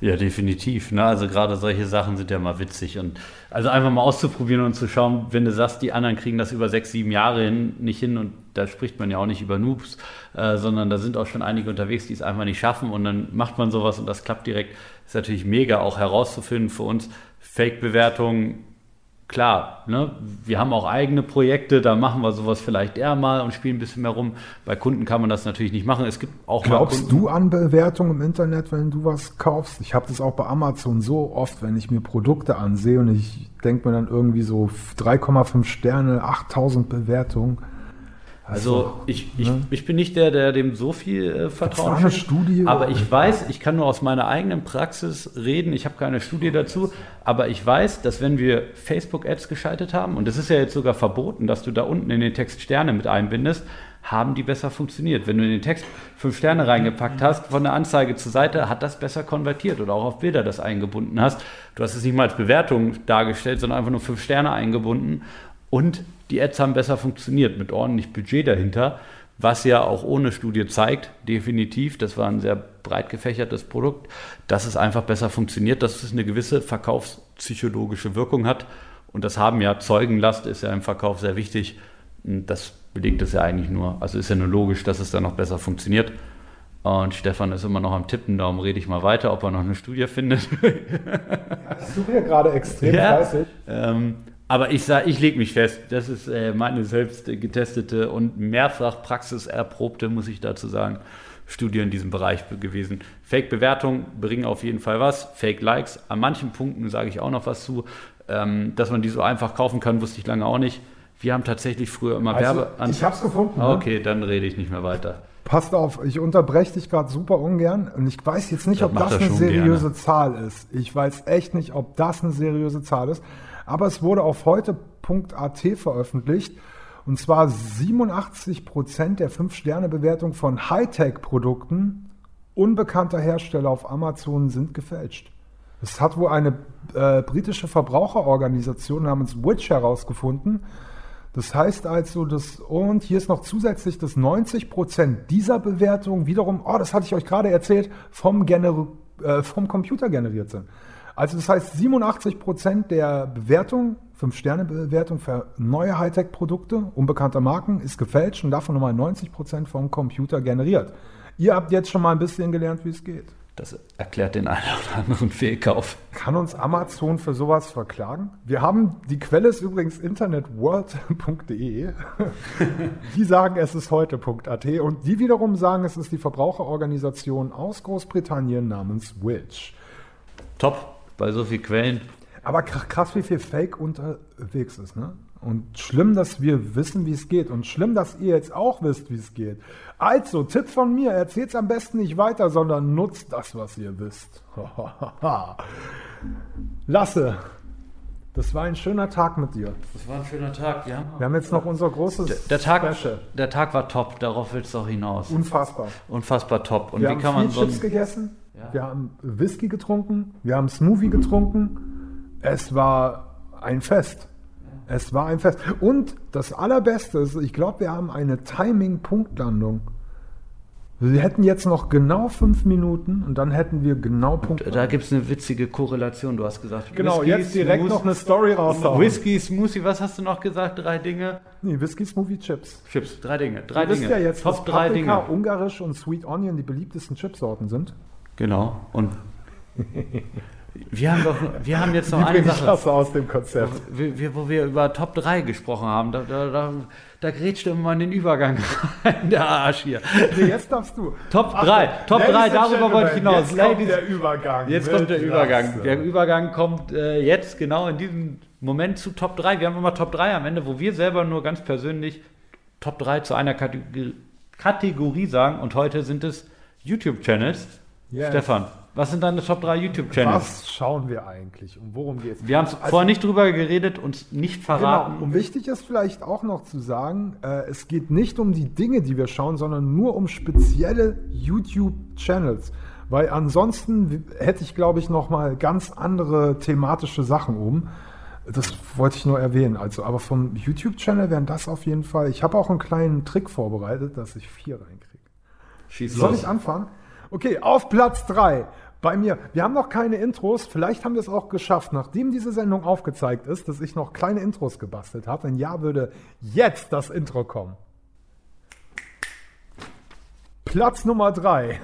Ja, definitiv. Ne? Also gerade solche Sachen sind ja mal witzig. Und also einfach mal auszuprobieren und zu schauen, wenn du sagst, die anderen kriegen das über sechs, sieben Jahre hin, nicht hin und da spricht man ja auch nicht über Noobs, äh, sondern da sind auch schon einige unterwegs, die es einfach nicht schaffen und dann macht man sowas und das klappt direkt. Ist natürlich mega auch herauszufinden für uns. Fake-Bewertungen klar, ne, wir haben auch eigene Projekte, da machen wir sowas vielleicht eher mal und spielen ein bisschen mehr rum. Bei Kunden kann man das natürlich nicht machen. Es gibt auch Glaubst du an Bewertungen im Internet, wenn du was kaufst? Ich habe das auch bei Amazon so oft, wenn ich mir Produkte ansehe und ich denke mir dann irgendwie so 3,5 Sterne, 8000 Bewertungen. Also ich, ich, ne? ich bin nicht der, der dem so viel äh, Vertrauen eine Studie aber ich weiß, ich kann nur aus meiner eigenen Praxis reden, ich habe keine Studie dazu, aber ich weiß, dass wenn wir Facebook-Ads geschaltet haben, und das ist ja jetzt sogar verboten, dass du da unten in den Text Sterne mit einbindest, haben die besser funktioniert. Wenn du in den Text fünf Sterne reingepackt hast, von der Anzeige zur Seite, hat das besser konvertiert oder auch auf Bilder das eingebunden hast. Du hast es nicht mal als Bewertung dargestellt, sondern einfach nur fünf Sterne eingebunden und die Ads haben besser funktioniert mit ordentlich Budget dahinter, was ja auch ohne Studie zeigt, definitiv, das war ein sehr breit gefächertes Produkt, dass es einfach besser funktioniert, dass es eine gewisse verkaufspsychologische Wirkung hat. Und das haben ja Zeugenlast, ist ja im Verkauf sehr wichtig. Das belegt es ja eigentlich nur. Also ist ja nur logisch, dass es dann noch besser funktioniert. Und Stefan ist immer noch am Tippen, darum rede ich mal weiter, ob er noch eine Studie findet. ja, ich suche ja gerade extrem ja, fleißig. Ähm, aber ich sage, ich lege mich fest, das ist äh, meine selbst getestete und mehrfach praxiserprobte, muss ich dazu sagen, Studie in diesem Bereich gewesen. Fake-Bewertungen bringen auf jeden Fall was. Fake-Likes, an manchen Punkten sage ich auch noch was zu. Ähm, dass man die so einfach kaufen kann, wusste ich lange auch nicht. Wir haben tatsächlich früher immer also, Werbe... Ich habe es gefunden. Ne? Okay, dann rede ich nicht mehr weiter. Passt auf, ich unterbreche dich gerade super ungern und ich weiß jetzt nicht, das ob das eine seriöse gerne. Zahl ist. Ich weiß echt nicht, ob das eine seriöse Zahl ist. Aber es wurde auf heute.at veröffentlicht. Und zwar 87 Prozent der 5-Sterne-Bewertung von Hightech-Produkten unbekannter Hersteller auf Amazon sind gefälscht. Das hat wohl eine äh, britische Verbraucherorganisation namens Witch herausgefunden. Das heißt also, dass, und hier ist noch zusätzlich, dass 90 Prozent dieser Bewertungen wiederum, oh, das hatte ich euch gerade erzählt, vom, Gener äh, vom Computer generiert sind. Also das heißt, 87 Prozent der Bewertung, 5-Sterne-Bewertung für neue Hightech-Produkte unbekannter Marken ist gefälscht und davon nochmal 90 Prozent vom Computer generiert. Ihr habt jetzt schon mal ein bisschen gelernt, wie es geht. Das erklärt den einen oder anderen Fehlkauf. Kann uns Amazon für sowas verklagen? Wir haben, die Quelle ist übrigens internetworld.de. die sagen, es ist heute.at und die wiederum sagen, es ist die Verbraucherorganisation aus Großbritannien namens Witch. Top bei so vielen Quellen. Aber krass, wie viel Fake unterwegs ist, ne? Und schlimm, dass wir wissen, wie es geht. Und schlimm, dass ihr jetzt auch wisst, wie es geht. Also, Tipp von mir, erzählt es am besten nicht weiter, sondern nutzt das, was ihr wisst. Lasse, das war ein schöner Tag mit dir. Das war ein schöner Tag, ja. Wir haben jetzt noch unser großes der, der Tag, Special. Der Tag war top, darauf willst du auch hinaus. Unfassbar. Unfassbar top. Und wir wie haben kann man so Chips gegessen? Ja. Wir haben Whisky getrunken, wir haben Smoothie getrunken, es war ein Fest. Es war ein Fest. Und das Allerbeste ist, ich glaube, wir haben eine Timing-Punktlandung. Wir hätten jetzt noch genau fünf Minuten und dann hätten wir genau Punkt. Da gibt es eine witzige Korrelation, du hast gesagt. Genau, Whisky, jetzt direkt Smooth- noch eine Story raushauen. Whisky, Smoothie, was hast du noch gesagt? Drei Dinge? Nee, Whisky, Smoothie, Chips. Chips, drei Dinge. Drei Du wisst Dinge. ja jetzt, Top dass drei Paprika, Dinge. Ungarisch und Sweet Onion die beliebtesten Chipsorten sind. Genau. Und wir haben doch, wir haben jetzt noch eine Sache. klasse aus dem Konzept. Wir, wo wir über Top 3 gesprochen haben, da, da, da, da grätscht immer mal in den Übergang rein, der Arsch hier. Nee, jetzt darfst du. Top Achtung, 3, Top Ladies 3, and darüber wollte ich hinaus. Jetzt kommt Ladies- der Übergang. Jetzt kommt der. Übergang. Der Übergang kommt äh, jetzt genau in diesem Moment zu Top 3. Wir haben immer Top 3 am Ende, wo wir selber nur ganz persönlich Top 3 zu einer Kategorie, Kategorie sagen. Und heute sind es YouTube-Channels. Yes. Stefan, was sind deine Top 3 YouTube-Channels? Was schauen wir eigentlich? Um worum geht's? Wir haben es vorher nicht drüber geredet, uns nicht verraten. Genau. Und wichtig ist vielleicht auch noch zu sagen, äh, es geht nicht um die Dinge, die wir schauen, sondern nur um spezielle YouTube-Channels. Weil ansonsten hätte ich, glaube ich, noch mal ganz andere thematische Sachen oben. Das wollte ich nur erwähnen. Also, aber vom YouTube-Channel wären das auf jeden Fall. Ich habe auch einen kleinen Trick vorbereitet, dass ich vier reinkriege. Schieß Soll los. ich anfangen? Okay, auf Platz 3 bei mir. Wir haben noch keine Intros. Vielleicht haben wir es auch geschafft, nachdem diese Sendung aufgezeigt ist, dass ich noch kleine Intros gebastelt habe. Wenn ja, würde jetzt das Intro kommen. Platz Nummer 3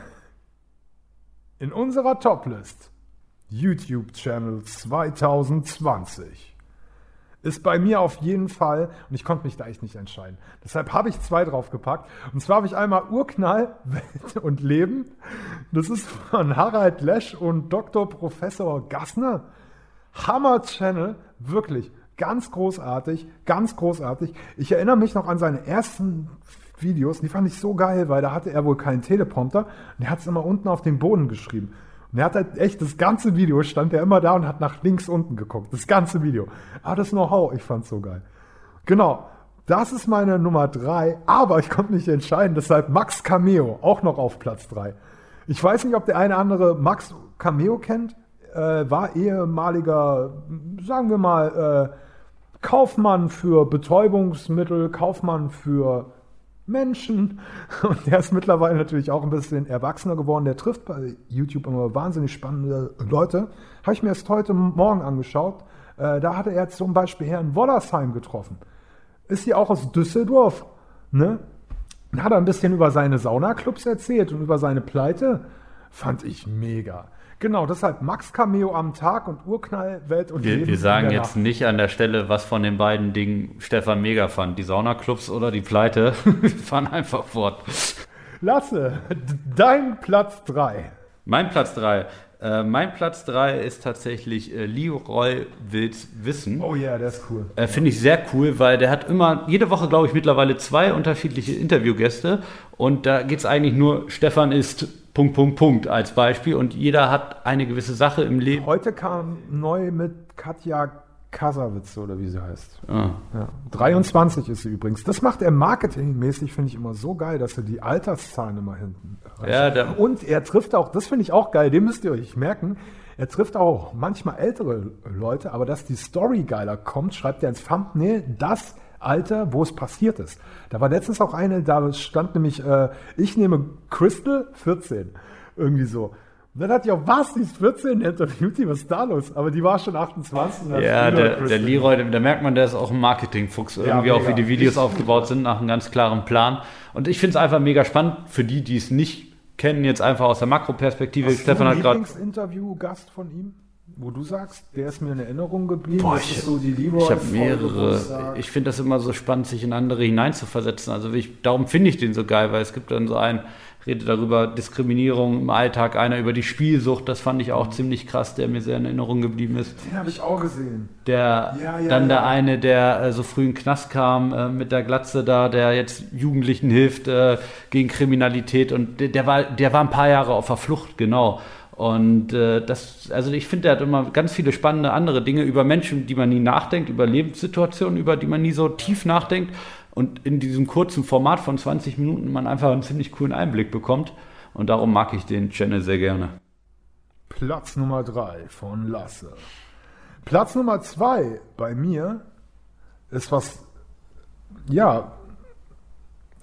in unserer Toplist YouTube Channel 2020 ist bei mir auf jeden Fall, und ich konnte mich da echt nicht entscheiden. Deshalb habe ich zwei draufgepackt. Und zwar habe ich einmal Urknall, Welt und Leben. Das ist von Harald Lesch und Dr. Professor Gassner. Hammer Channel, wirklich ganz großartig, ganz großartig. Ich erinnere mich noch an seine ersten Videos, die fand ich so geil, weil da hatte er wohl keinen Teleprompter und er hat es immer unten auf den Boden geschrieben. Und er hat halt echt das ganze Video, stand er immer da und hat nach links unten geguckt. Das ganze Video. Ah, das Know-how, ich fand's so geil. Genau, das ist meine Nummer drei, aber ich konnte mich entscheiden, deshalb Max Cameo, auch noch auf Platz drei. Ich weiß nicht, ob der eine andere Max Cameo kennt, äh, war ehemaliger, sagen wir mal, äh, Kaufmann für Betäubungsmittel, Kaufmann für Menschen. Und der ist mittlerweile natürlich auch ein bisschen erwachsener geworden. Der trifft bei YouTube immer wahnsinnig spannende Leute. Habe ich mir erst heute Morgen angeschaut. Äh, da hatte er zum Beispiel Herrn Wollersheim getroffen. Ist hier auch aus Düsseldorf. Ne? Hat er ein bisschen über seine Saunaclubs erzählt und über seine Pleite. Fand ich mega. Genau, deshalb Max Cameo am Tag und Urknall, Welt und Wir, Leben. wir sagen jetzt Nacht. nicht an der Stelle, was von den beiden Dingen Stefan mega fand. Die Saunaclubs oder die Pleite. Wir fahren einfach fort. Lasse, dein Platz 3. Mein Platz 3. Äh, mein Platz 3 ist tatsächlich äh, Leroy Wills Wissen. Oh ja, der ist cool. Äh, Finde ich sehr cool, weil der hat immer, jede Woche glaube ich mittlerweile zwei unterschiedliche Interviewgäste und da geht es eigentlich nur, Stefan ist Punkt, Punkt, Punkt als Beispiel und jeder hat eine gewisse Sache im Leben. Heute kam neu mit Katja Kasawitz oder wie sie heißt. Ah. Ja. 23 ist sie übrigens. Das macht er marketingmäßig, finde ich immer so geil, dass er die Alterszahlen immer hinten. Ja, Und er trifft auch, das finde ich auch geil, den müsst ihr euch merken. Er trifft auch manchmal ältere Leute, aber dass die Story geiler kommt, schreibt er ins Thumbnail das Alter, wo es passiert ist. Da war letztens auch eine, da stand nämlich, äh, ich nehme Crystal 14. Irgendwie so. Und dann hat die auch, was, die ist 14, der interviewt die, was ist da los? Aber die war schon 28. und hat Ja, der, der. Leroy, da merkt man, der ist auch ein Marketingfuchs. Irgendwie auch, wie die Videos Ich- aufgebaut sind, nach einem ganz klaren Plan. Und ich finde es einfach mega spannend für die, die es nicht kennen, jetzt einfach aus der Makroperspektive. Stefan hat gerade. Lieblingsinterview-Gast von ihm? Wo du sagst, der ist mir in Erinnerung geblieben. Boah, ich- so Ich habe mehrere. ich finde das immer so spannend, sich in andere hineinzuversetzen. Also ich, darum finde ich den so geil, weil es gibt dann so einen, redet darüber Diskriminierung im Alltag, einer über die Spielsucht, das fand ich auch ziemlich krass, der mir sehr in Erinnerung geblieben ist. Den habe ich auch gesehen. Der, Ja, ja, dann ja. der eine, der äh, so früh in den Knast kam äh, mit der Glatze da, der jetzt Jugendlichen hilft äh, gegen Kriminalität und der, der war, der war ein paar Jahre auf der Flucht, genau. Und äh, das, also ich finde, der hat immer ganz viele spannende andere Dinge über Menschen, die man nie nachdenkt, über Lebenssituationen, über die man nie so tief nachdenkt. Und in diesem kurzen Format von 20 Minuten man einfach einen ziemlich coolen Einblick bekommt. Und darum mag ich den Channel sehr gerne. Platz Nummer 3 von Lasse. Platz Nummer zwei bei mir ist was, ja,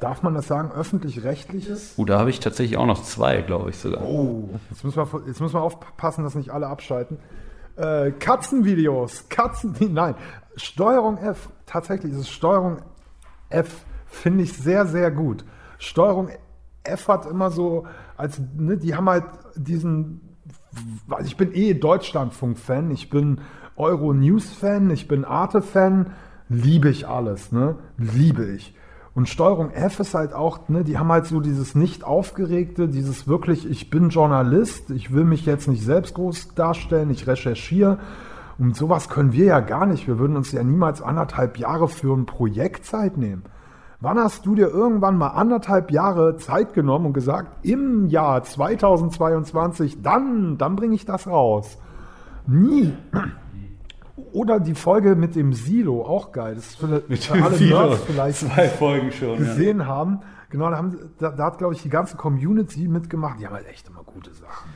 darf man das sagen, öffentlich-rechtliches? Uh, da habe ich tatsächlich auch noch zwei, glaube ich sogar. Oh, jetzt müssen wir, jetzt müssen wir aufpassen, dass nicht alle abschalten. Äh, Katzenvideos, Katzen, nein, Steuerung F, tatsächlich ist es Steuerung F, finde ich sehr, sehr gut. Steuerung F hat immer so, als, ne, die haben halt diesen, also ich bin eh Deutschlandfunk-Fan, ich bin Euro-News-Fan, ich bin Arte-Fan, liebe ich alles, ne, liebe ich. Und Steuerung F ist halt auch, ne, die haben halt so dieses nicht aufgeregte, dieses wirklich, ich bin Journalist, ich will mich jetzt nicht selbst groß darstellen, ich recherchiere. Und sowas können wir ja gar nicht. Wir würden uns ja niemals anderthalb Jahre für ein Projekt Zeit nehmen. Wann hast du dir irgendwann mal anderthalb Jahre Zeit genommen und gesagt, im Jahr 2022, dann, dann bringe ich das raus? Nie. Oder die Folge mit dem Silo, auch geil. Das ist für, Mit für dem alle Silo. Nerds vielleicht Zwei Folgen schon. Ja. gesehen haben. Genau, da, haben, da, da hat, glaube ich, die ganze Community mitgemacht. Die haben halt echt immer gute Sachen.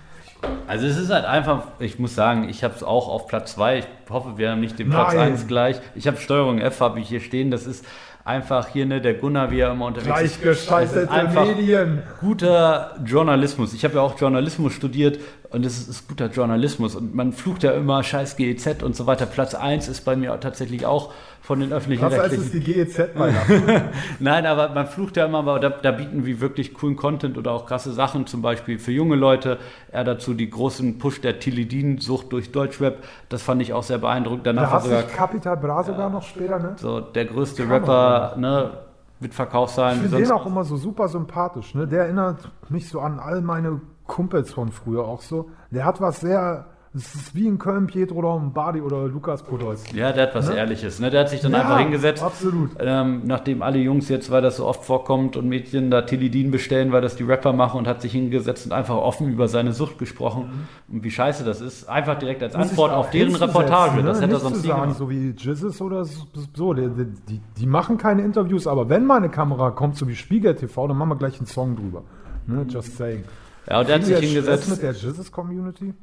Also es ist halt einfach, ich muss sagen, ich habe es auch auf Platz 2. Ich hoffe, wir haben nicht den Platz Nein. 1 gleich. Ich habe Steuerung F, habe ich hier stehen. Das ist einfach hier, ne, der Gunnar, wie er immer unterwegs ist. Gleichgeschaltete Medien. Guter Journalismus. Ich habe ja auch Journalismus studiert und es ist, ist guter Journalismus. Und man flucht ja immer scheiß GEZ und so weiter. Platz 1 ist bei mir tatsächlich auch von den öffentlichen Was als es Rechtlichen. die GEZ weiter. Nein, aber man flucht ja immer, aber da, da bieten wir wirklich coolen Content oder auch krasse Sachen, zum Beispiel für junge Leute. Er dazu die großen Push der Tilidin-Sucht durch Deutschrap. Das fand ich auch sehr beeindruckend. Da Danach war hat sogar Capital Bra sogar noch später, ne? so der größte Kann Rapper, ne, mit Verkaufszahlen. Ich finde den auch immer so super sympathisch. Ne? Der erinnert mich so an all meine Kumpels von früher auch so. Der hat was sehr, es ist wie in Köln Pietro Lombardi oder Lukas Podolski. Ja, der hat was Ehrliches. Ne? Der hat sich dann Ja, einfach hingesetzt. absolut. Ähm, nachdem alle Jungs jetzt, weil das so oft vorkommt und Mädchen da Tilidin bestellen, weil das die Rapper machen und hat sich hingesetzt und einfach offen über seine Sucht gesprochen und wie scheiße das ist. Einfach direkt als Mhm. Muss Antwort auf deren Reportage. Das ne? hätte er sonst nie sagen, gemacht. so wie Jizzes oder so. Die, die, die, machen keine Interviews, aber wenn mal eine Kamera kommt, so wie Spiegel TV, dann machen wir gleich einen Song drüber. Ne? Just saying. Ja, und der hat sich hingesetzt. mit der Jizzes-Community?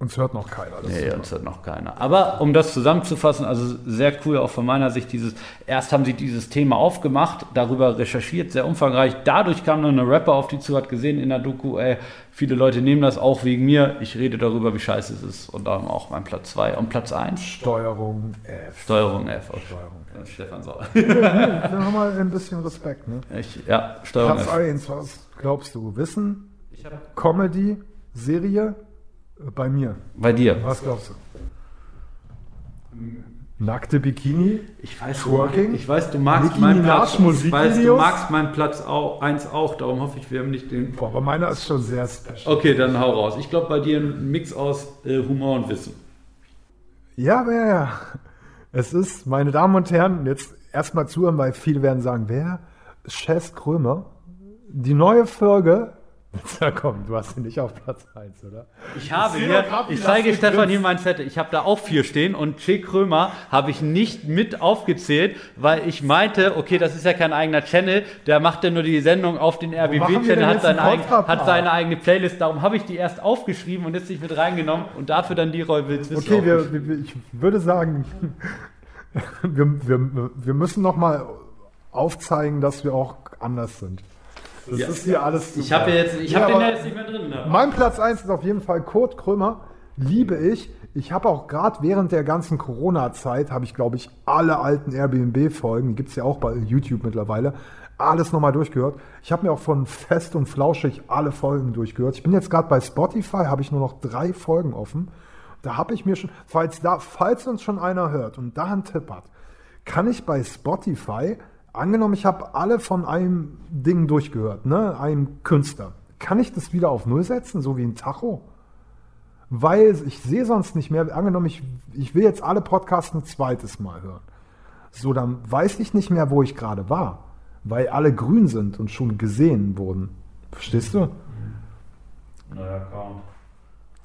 Uns hört noch keiner. Das Nee, uns hat noch keiner. Aber um das zusammenzufassen, also sehr cool auch von meiner Sicht dieses, erst haben sie dieses Thema aufgemacht, darüber recherchiert, sehr umfangreich. Dadurch kam dann eine Rapper auf die zu, hat gesehen in der Doku, ey, viele Leute nehmen das auch wegen mir. Ich rede darüber, wie scheiße es ist. Und darum auch mein Platz 2. Und Platz 1, Steuerung F. Steuerung F. Steuerung Ja, Stefan Sauer. Dann haben wir ein bisschen Respekt. Ne? Ich, ja, Steuerung Platz F. 1, was glaubst du? Wissen? Comedy? Serie? Bei mir. Bei dir. Was glaubst du? Nackte Bikini? Ich weiß, Twerking? ich weiß, du magst Nicki meinen Platz. Ich weiß, du magst meinen Platz 1 auch. Darum hoffe ich, wir haben nicht den Boah, aber meiner ist schon sehr special. Okay, dann hau raus. Ich glaube, bei dir ein Mix aus äh, Humor und Wissen. Ja, ja, ja. Es ist, meine Damen und Herren, jetzt erstmal zuhören, weil viele werden sagen, wer? Chess Krömer. Die neue Folge. Ja, komm, du hast ihn nicht auf Platz 1, oder? Ich habe hier, ich zeige. Stefan hier meinen Zettel. Ich habe da auch vier stehen und Che Krömer habe ich nicht mit aufgezählt, weil ich meinte, okay, das ist ja kein eigener Channel, der macht ja nur die Sendung auf den RBB-Channel, hat, jetzt seine einen eigen, hat seine eigene Playlist, darum habe ich die erst aufgeschrieben und jetzt nicht mit reingenommen und dafür dann die Roy Wills Okay, wir, wir, ich würde sagen, wir, wir, wir müssen noch mal aufzeigen, dass wir auch anders sind. Das Ja. ist hier alles Ich habe ja jetzt, ich habe den aber- ja jetzt nicht mehr drin. Ne? Mein Platz 1 ist auf jeden Fall Kurt Krömer. Liebe ich. Ich habe auch gerade während der ganzen Corona-Zeit, habe ich, glaube ich, alle alten Airbnb-Folgen, die gibt es ja auch bei YouTube mittlerweile, alles nochmal durchgehört. Ich habe mir auch von Fest und Flauschig alle Folgen durchgehört. Ich bin jetzt gerade bei Spotify, habe ich nur noch drei Folgen offen. Da habe ich mir schon, falls, da, falls uns schon einer hört und da einen Tipp hat, kann ich bei Spotify, angenommen, ich habe alle von einem Ding durchgehört, ne, einem Künstler, kann ich das wieder auf Null setzen, so wie ein Tacho? Weil ich sehe sonst nicht mehr, angenommen, ich, ich will jetzt alle Podcasts ein zweites Mal hören. So, dann weiß ich nicht mehr, wo ich gerade war, weil alle grün sind und schon gesehen wurden. Verstehst du? Naja, kaum.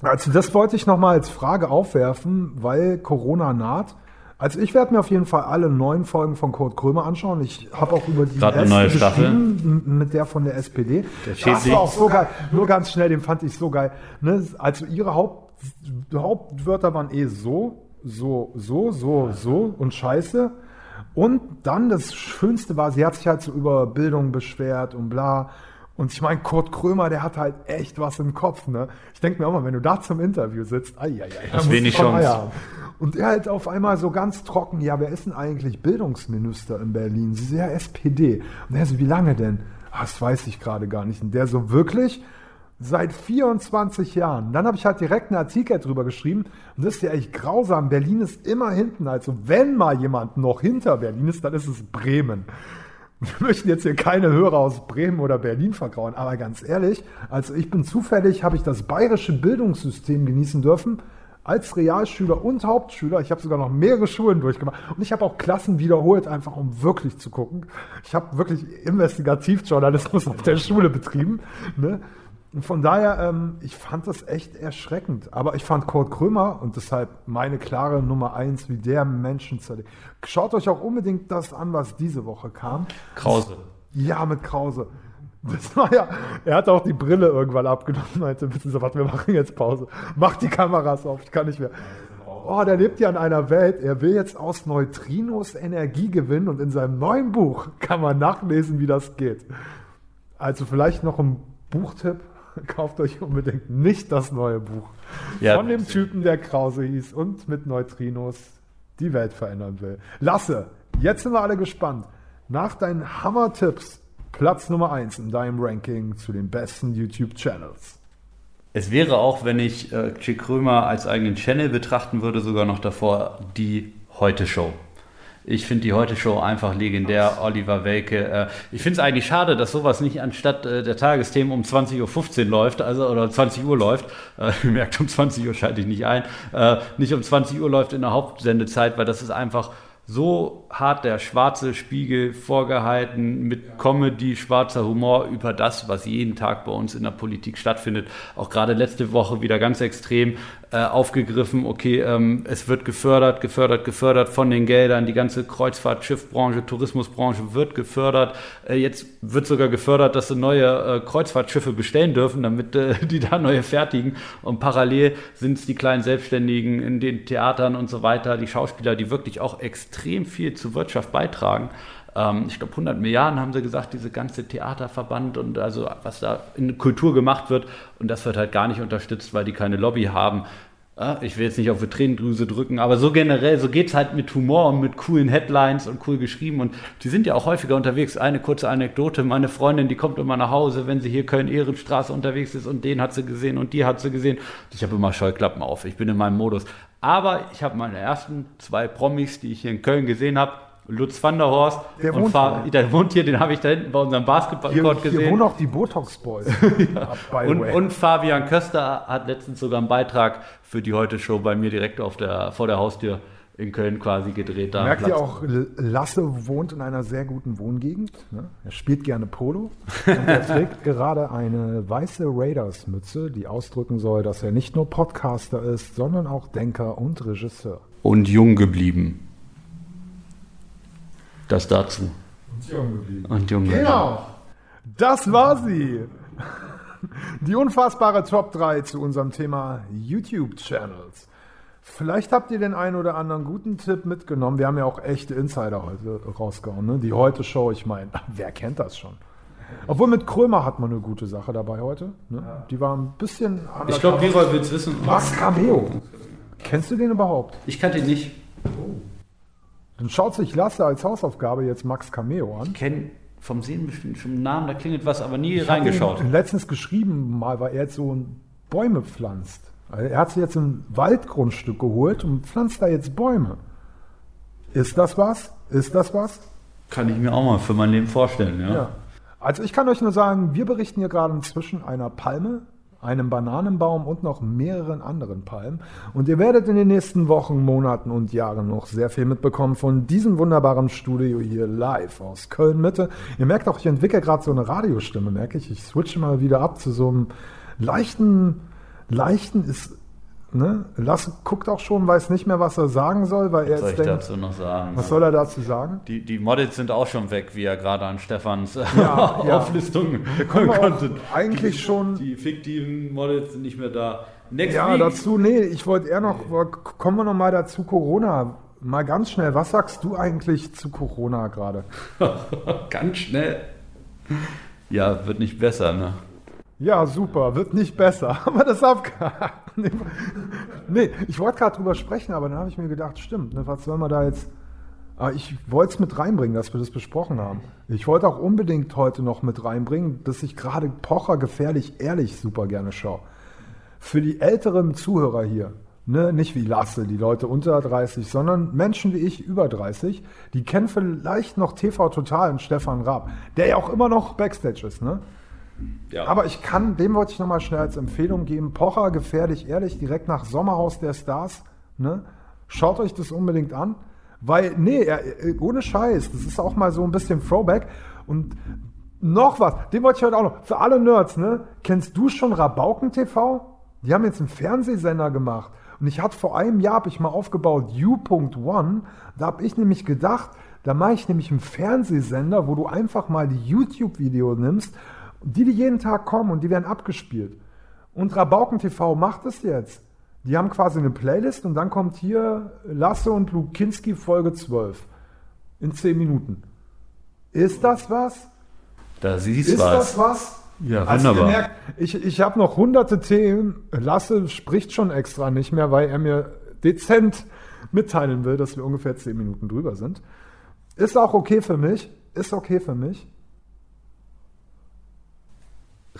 Also das wollte ich nochmal als Frage aufwerfen, weil Corona naht. Also ich werde mir auf jeden Fall alle neun Folgen von Kurt Krömer anschauen. Ich habe auch über die Gerade eine neue Staffel. mit der von der SPD. Der das war auch so geil. Nur ganz schnell, den fand ich so geil. Ne? Also ihre Haupt Hauptwörter waren eh so, so, so, so, so und scheiße. Und dann das Schönste war, sie hat sich halt so über Bildung beschwert und bla. Und ich meine, Kurt Krömer, der hat halt echt was im Kopf, ne? Ich denke mir auch mal, wenn du da zum Interview sitzt, ai, ai, ai, da Hast musst wenig Chance. Haben. Und er halt auf einmal so ganz trocken, ja, wer ist denn eigentlich Bildungsminister in Berlin? Sie ist ja SPD. Und er so, wie lange denn? Ah, das weiß ich gerade gar nicht. Und der so, wirklich? Seit 24 Jahren. Dann habe ich halt direkt einen Artikel drüber geschrieben. Und das ist ja echt grausam. Berlin ist immer hinten. Also wenn mal jemand noch hinter Berlin ist, dann ist es Bremen. Wir möchten jetzt hier keine Hörer aus Bremen oder Berlin vergrauen, aber ganz ehrlich, also ich bin zufällig, habe ich das bayerische Bildungssystem genießen dürfen, als Realschüler und Hauptschüler. Ich habe sogar noch mehrere Schulen durchgemacht und ich habe auch Klassen wiederholt, einfach um wirklich zu gucken. Ich habe wirklich Investigativjournalismus auf der Schule betrieben. Ne? Und von daher, ähm, ich fand das echt erschreckend. Aber ich fand Kurt Krömer und deshalb meine klare Nummer eins, wie der Menschen zerlegt. Schaut euch auch unbedingt das an, was diese Woche kam. Krause. Ja, mit Krause. Das war ja, er hat auch die Brille irgendwann abgenommen, meinte, wissen Sie was, wir machen jetzt Pause. Macht die Kameras auf, ich kann nicht mehr. Oh, der lebt ja in einer Welt, er will jetzt aus Neutrinos Energie gewinnen und in seinem neuen Buch kann man nachlesen, wie das geht. Also vielleicht noch ein Buchtipp, kauft euch unbedingt nicht das neue Buch. Ja. Von dem Typen, der Krause hieß und mit Neutrinos die Welt verändern will. Lasse, jetzt sind wir alle gespannt. Nach deinen Hammer-Tipps, Platz Nummer 1 in deinem Ranking zu den besten YouTube-Channels. Es wäre auch, wenn ich äh, Chick Krömer als eigenen Channel betrachten würde, sogar noch davor die Heute-Show. Ich finde die Heute-Show einfach legendär. Oliver Welke. Äh, ich finde es eigentlich schade, dass sowas nicht anstatt äh, der Tagesthemen um 20.15 Uhr läuft, also oder 20 Uhr läuft. Äh, ihr merkt, um 20 Uhr schalte ich nicht ein. Äh, nicht um 20 Uhr läuft in der Hauptsendezeit, weil das ist einfach so hart der schwarze Spiegel vorgehalten mit Comedy, schwarzer Humor über das, was jeden Tag bei uns in der Politik stattfindet. Auch gerade letzte Woche wieder ganz extrem äh, aufgegriffen. Okay, ähm, es wird gefördert, gefördert, gefördert von den Geldern. Die ganze Kreuzfahrt, Schiffbranche, Tourismusbranche wird gefördert. Äh, jetzt wird sogar gefördert, dass sie neue äh, Kreuzfahrtschiffe bestellen dürfen, damit äh, die da neue fertigen. Und parallel sind es die kleinen Selbstständigen in den Theatern und so weiter, die Schauspieler, die wirklich auch extrem viel zur Wirtschaft beitragen. Ähm, ich glaube, 100 Milliarden haben sie gesagt, diese ganze Theaterverband und also was da in Kultur gemacht wird. Und das wird halt gar nicht unterstützt, weil die keine Lobby haben. Ja, ich will jetzt nicht auf die Tränendrüse drücken, aber so generell, so geht's halt mit Humor und mit coolen Headlines und cool geschrieben. Und die sind ja auch häufiger unterwegs. Eine kurze Anekdote: Meine Freundin, die kommt immer nach Hause, wenn sie hier Köln-Ehrenstraße unterwegs ist und den hat sie gesehen und die hat sie gesehen. Ich habe immer Scheuklappen auf. Ich bin in meinem Modus. Aber ich habe meine ersten zwei Promis, die ich hier in Köln gesehen habe. Lutz van der Horst, Der und wohnt Fa- hier. der wohnt hier, den habe ich da hinten bei unserem Hier, Basketballcourt hier gesehen. wohnen auch die Botox-Boys. the Und, und Fabian Köster hat letztens sogar einen Beitrag für die Heute-Show bei mir direkt auf der, vor der Haustür in Köln quasi gedreht. Da Merkt ihr auch, Lasse wohnt in einer sehr guten Wohngegend. Ne? Er spielt gerne Polo und er trägt gerade eine weiße Raiders-Mütze, die ausdrücken soll, dass er nicht nur Podcaster ist, sondern auch Denker und Regisseur. Und jung geblieben. Das dazu. Und jung geblieben. Genau, das war sie. Die unfassbare Top 3 zu unserem Thema YouTube-Channels. Vielleicht habt ihr den einen oder anderen guten Tipp mitgenommen. Wir haben ja auch echte Insider heute rausgehauen. Ne? Die Heute-Show, ich meine, wer kennt das schon? Obwohl mit Krömer hat man eine gute Sache dabei heute. Ne? Die war ein bisschen Ich glaube, Leroy will es wissen. Max Cameo. Kennst du den überhaupt? Ich kannte ihn nicht. Dann schaut sich Lasse als Hausaufgabe jetzt Max Cameo an. Ich kenne vom Sehen bestimmt schon Namen, da klingelt was, aber nie Ich reingeschaut. ihn letztens geschrieben, mal, weil er jetzt so ein Bäume pflanzt. Also er hat sich jetzt ein Waldgrundstück geholt und pflanzt da jetzt Bäume. Ist das was? Ist das was? Kann ich mir auch mal für mein Leben vorstellen, ja. Ja. Also ich kann euch nur sagen, wir berichten hier gerade zwischen einer Palme, einem Bananenbaum und noch mehreren anderen Palmen. Und ihr werdet in den nächsten Wochen, Monaten und Jahren noch sehr viel mitbekommen von diesem wunderbaren Studio hier live aus Köln-Mitte. Ihr merkt auch, ich entwickle gerade so eine Radiostimme, merke ich. Ich switche mal wieder ab zu so einem leichten, leichten ist, ne? Lass guckt auch schon, weiß nicht mehr, was er sagen soll, weil er Was soll jetzt ich denkt, dazu noch sagen? was soll er dazu sagen? Die, die Models sind auch schon weg, wie er gerade an Stefans Ja, ja. Auflistung konnte. eigentlich die, schon- Die fiktiven Models sind nicht mehr da. Next Ja, week. dazu, nee, ich wollte eher noch, kommen wir noch mal dazu Corona. Mal ganz schnell, was sagst du eigentlich zu Corona gerade? Ganz schnell. Ja, wird nicht besser, ne? Ja, super, wird nicht besser. Haben wir das abgehakt? Nee, ich wollte gerade drüber sprechen, aber dann habe ich mir gedacht, stimmt, ne, was soll man da jetzt. Aber ich wollte es mit reinbringen, dass wir das besprochen haben. Ich wollte auch unbedingt heute noch mit reinbringen, dass ich gerade Pocher gefährlich ehrlich super gerne schaue. Für die älteren Zuhörer hier, ne, nicht wie Lasse, die Leute unter 30, sondern Menschen wie ich über 30, die kennen vielleicht noch TV Total und Stefan Raab, der ja auch immer noch Backstage ist, ne? Ja. Aber ich kann, dem wollte ich nochmal schnell als Empfehlung geben. Pocher, gefährlich, ehrlich, direkt nach Sommerhaus der Stars. Ne? Schaut euch das unbedingt an. Weil, nee, er, ohne Scheiß, das ist auch mal so ein bisschen Throwback. Und noch was, den wollte ich heute auch noch. Für alle Nerds, ne? Kennst du schon Rabauken TV? Die haben jetzt einen Fernsehsender gemacht. Und ich hatte vor einem Jahr, habe ich mal aufgebaut, U.1. Da habe ich nämlich gedacht, da mache ich nämlich einen Fernsehsender, wo du einfach mal die YouTube-Video nimmst die, die jeden Tag kommen und die werden abgespielt. Und Rabauken TV macht es jetzt. Die haben quasi eine Playlist und dann kommt hier Lasse und Lukinski Folge 12. In 10 Minuten. Ist das was? Da siehst Ist was. das was? Ja, Also wunderbar. merkt, ich, ich habe noch hunderte Themen. Lasse spricht schon extra nicht mehr, weil er mir dezent mitteilen will, dass wir ungefähr 10 Minuten drüber sind. Ist auch okay für mich. Ist okay für mich.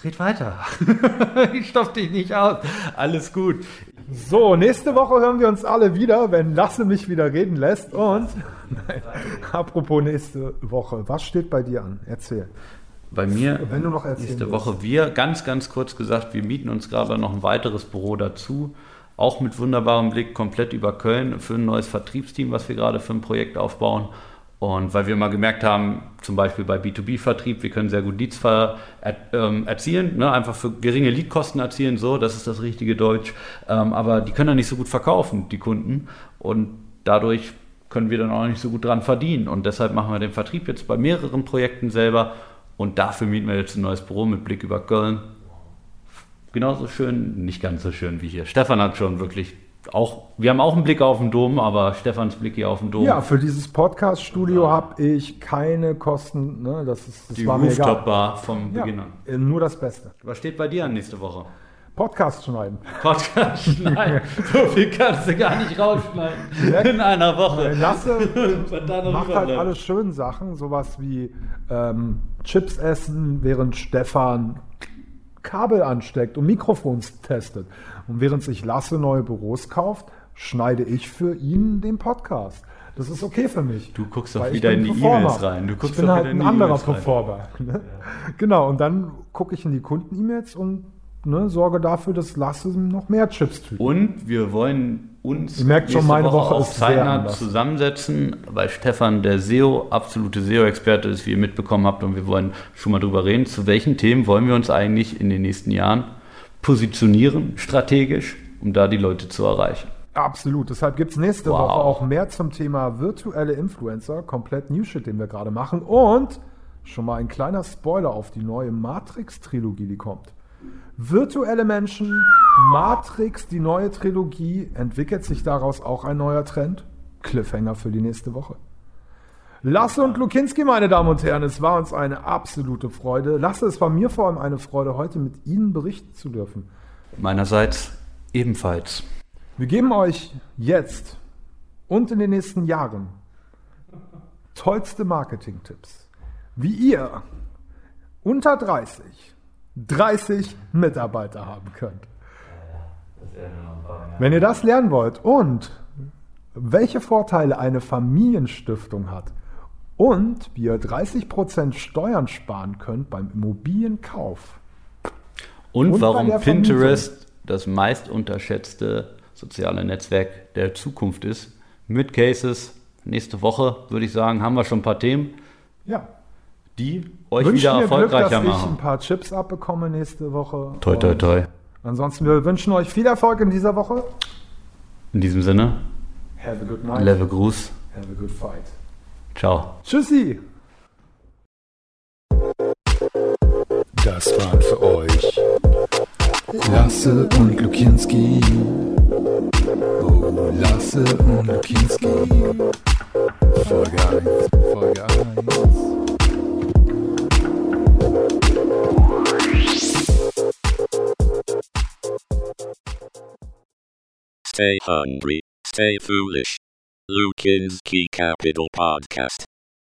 Red weiter. ich stopp dich nicht aus. Alles gut. So, nächste Woche hören wir uns alle wieder, wenn Lasse mich wieder reden lässt. Und Nein, apropos nächste Woche, was steht bei dir an? Erzähl. Bei mir Wenn du noch nächste willst. Woche wir, ganz, ganz kurz gesagt, wir mieten uns gerade noch ein weiteres Büro dazu. Auch mit wunderbarem Blick komplett über Köln für ein neues Vertriebsteam, was wir gerade für ein Projekt aufbauen. Und weil wir mal gemerkt haben, zum Beispiel bei B2B-Vertrieb, wir können sehr gut Leads ver, er, ähm, erzielen, ne? einfach für geringe Leadkosten erzielen, so, das ist das richtige Deutsch. Ähm, aber die können dann nicht so gut verkaufen, die Kunden. Und dadurch können wir dann auch nicht so gut dran verdienen. Und deshalb machen wir den Vertrieb jetzt bei mehreren Projekten selber. Und dafür mieten wir jetzt ein neues Büro mit Blick über Köln. Genauso schön, nicht ganz so schön wie hier. Stefan hat schon wirklich auch, wir haben auch einen Blick auf den Dom, aber Stefans Blick hier auf den Dom. Ja, für dieses Podcast-Studio habe ich keine Kosten. Ne? Das, ist, das die war. Rooftop-Bar vom Ja, Beginn an. äh, nur das Beste. Was steht bei dir an nächste Woche? Podcast schneiden. Podcast schneiden. so viel kannst du gar nicht rausschneiden in einer Woche. Lasse macht halt alle schönen Sachen, sowas wie ähm, Chips essen, während Stefan Kabel ansteckt und Mikrofons testet. Und während sich Lasse neue Büros kauft, schneide ich für ihn den Podcast. Das ist okay für mich. Du guckst doch wieder in die. E-Mails rein. Du guckst ich bin doch halt ein anderer E-Mails rein. Performer. Ne? Genau, und dann gucke ich in die Kunden-E-Mails und ne, sorge dafür, dass Lasse noch mehr Chips tütet. Und wir wollen uns Ihr merkt schon, meine Woche auch ist sehr zeitnah zusammensetzen, weil Stefan der SEO, absolute SEO-Experte ist, wie ihr mitbekommen habt. Und wir wollen schon mal drüber reden, zu welchen Themen wollen wir uns eigentlich in den nächsten Jahren positionieren, strategisch, um da die Leute zu erreichen. Absolut. Deshalb gibt es nächste Wow. Woche auch mehr zum Thema virtuelle Influencer, komplett New Shit, den wir gerade machen. Und schon mal ein kleiner Spoiler auf die neue Matrix-Trilogie, die kommt. Virtuelle Menschen, Matrix, die neue Trilogie. Entwickelt sich daraus auch ein neuer Trend? Cliffhanger für die nächste Woche. Lasse und Lukinski, meine Damen und Herren, es war uns eine absolute Freude. Lasse, es war mir vor allem eine Freude, heute mit Ihnen berichten zu dürfen. Meinerseits ebenfalls. Wir geben euch jetzt und in den nächsten Jahren tollste Marketing-Tipps, wie ihr unter 30 30 Mitarbeiter haben könnt. Wenn ihr das lernen wollt und welche Vorteile eine Familienstiftung hat und wie ihr 30% Steuern sparen könnt beim Immobilienkauf. Und, Und warum Vermietung. Pinterest das meist unterschätzte soziale Netzwerk der Zukunft ist. Mit Cases. Nächste Woche, würde ich sagen, haben wir schon ein paar Themen, Ja. die euch Wünschen wieder mir Glück, erfolgreicher dass ich ein machen. paar Chips abbekomme nächste Woche. Toi, toi, toi. Ansonsten, wir wünschen euch viel Erfolg in dieser Woche. In diesem Sinne, Have a good night. Leve Gruß. Have a good fight. Ciao. Tschüssi. Das waren für euch Lasse und Lukinski. Oh, Lasse und Lukinski. Folge 1, Folge 1. Stay hungry, stay foolish. Lukinski Capital Podcast.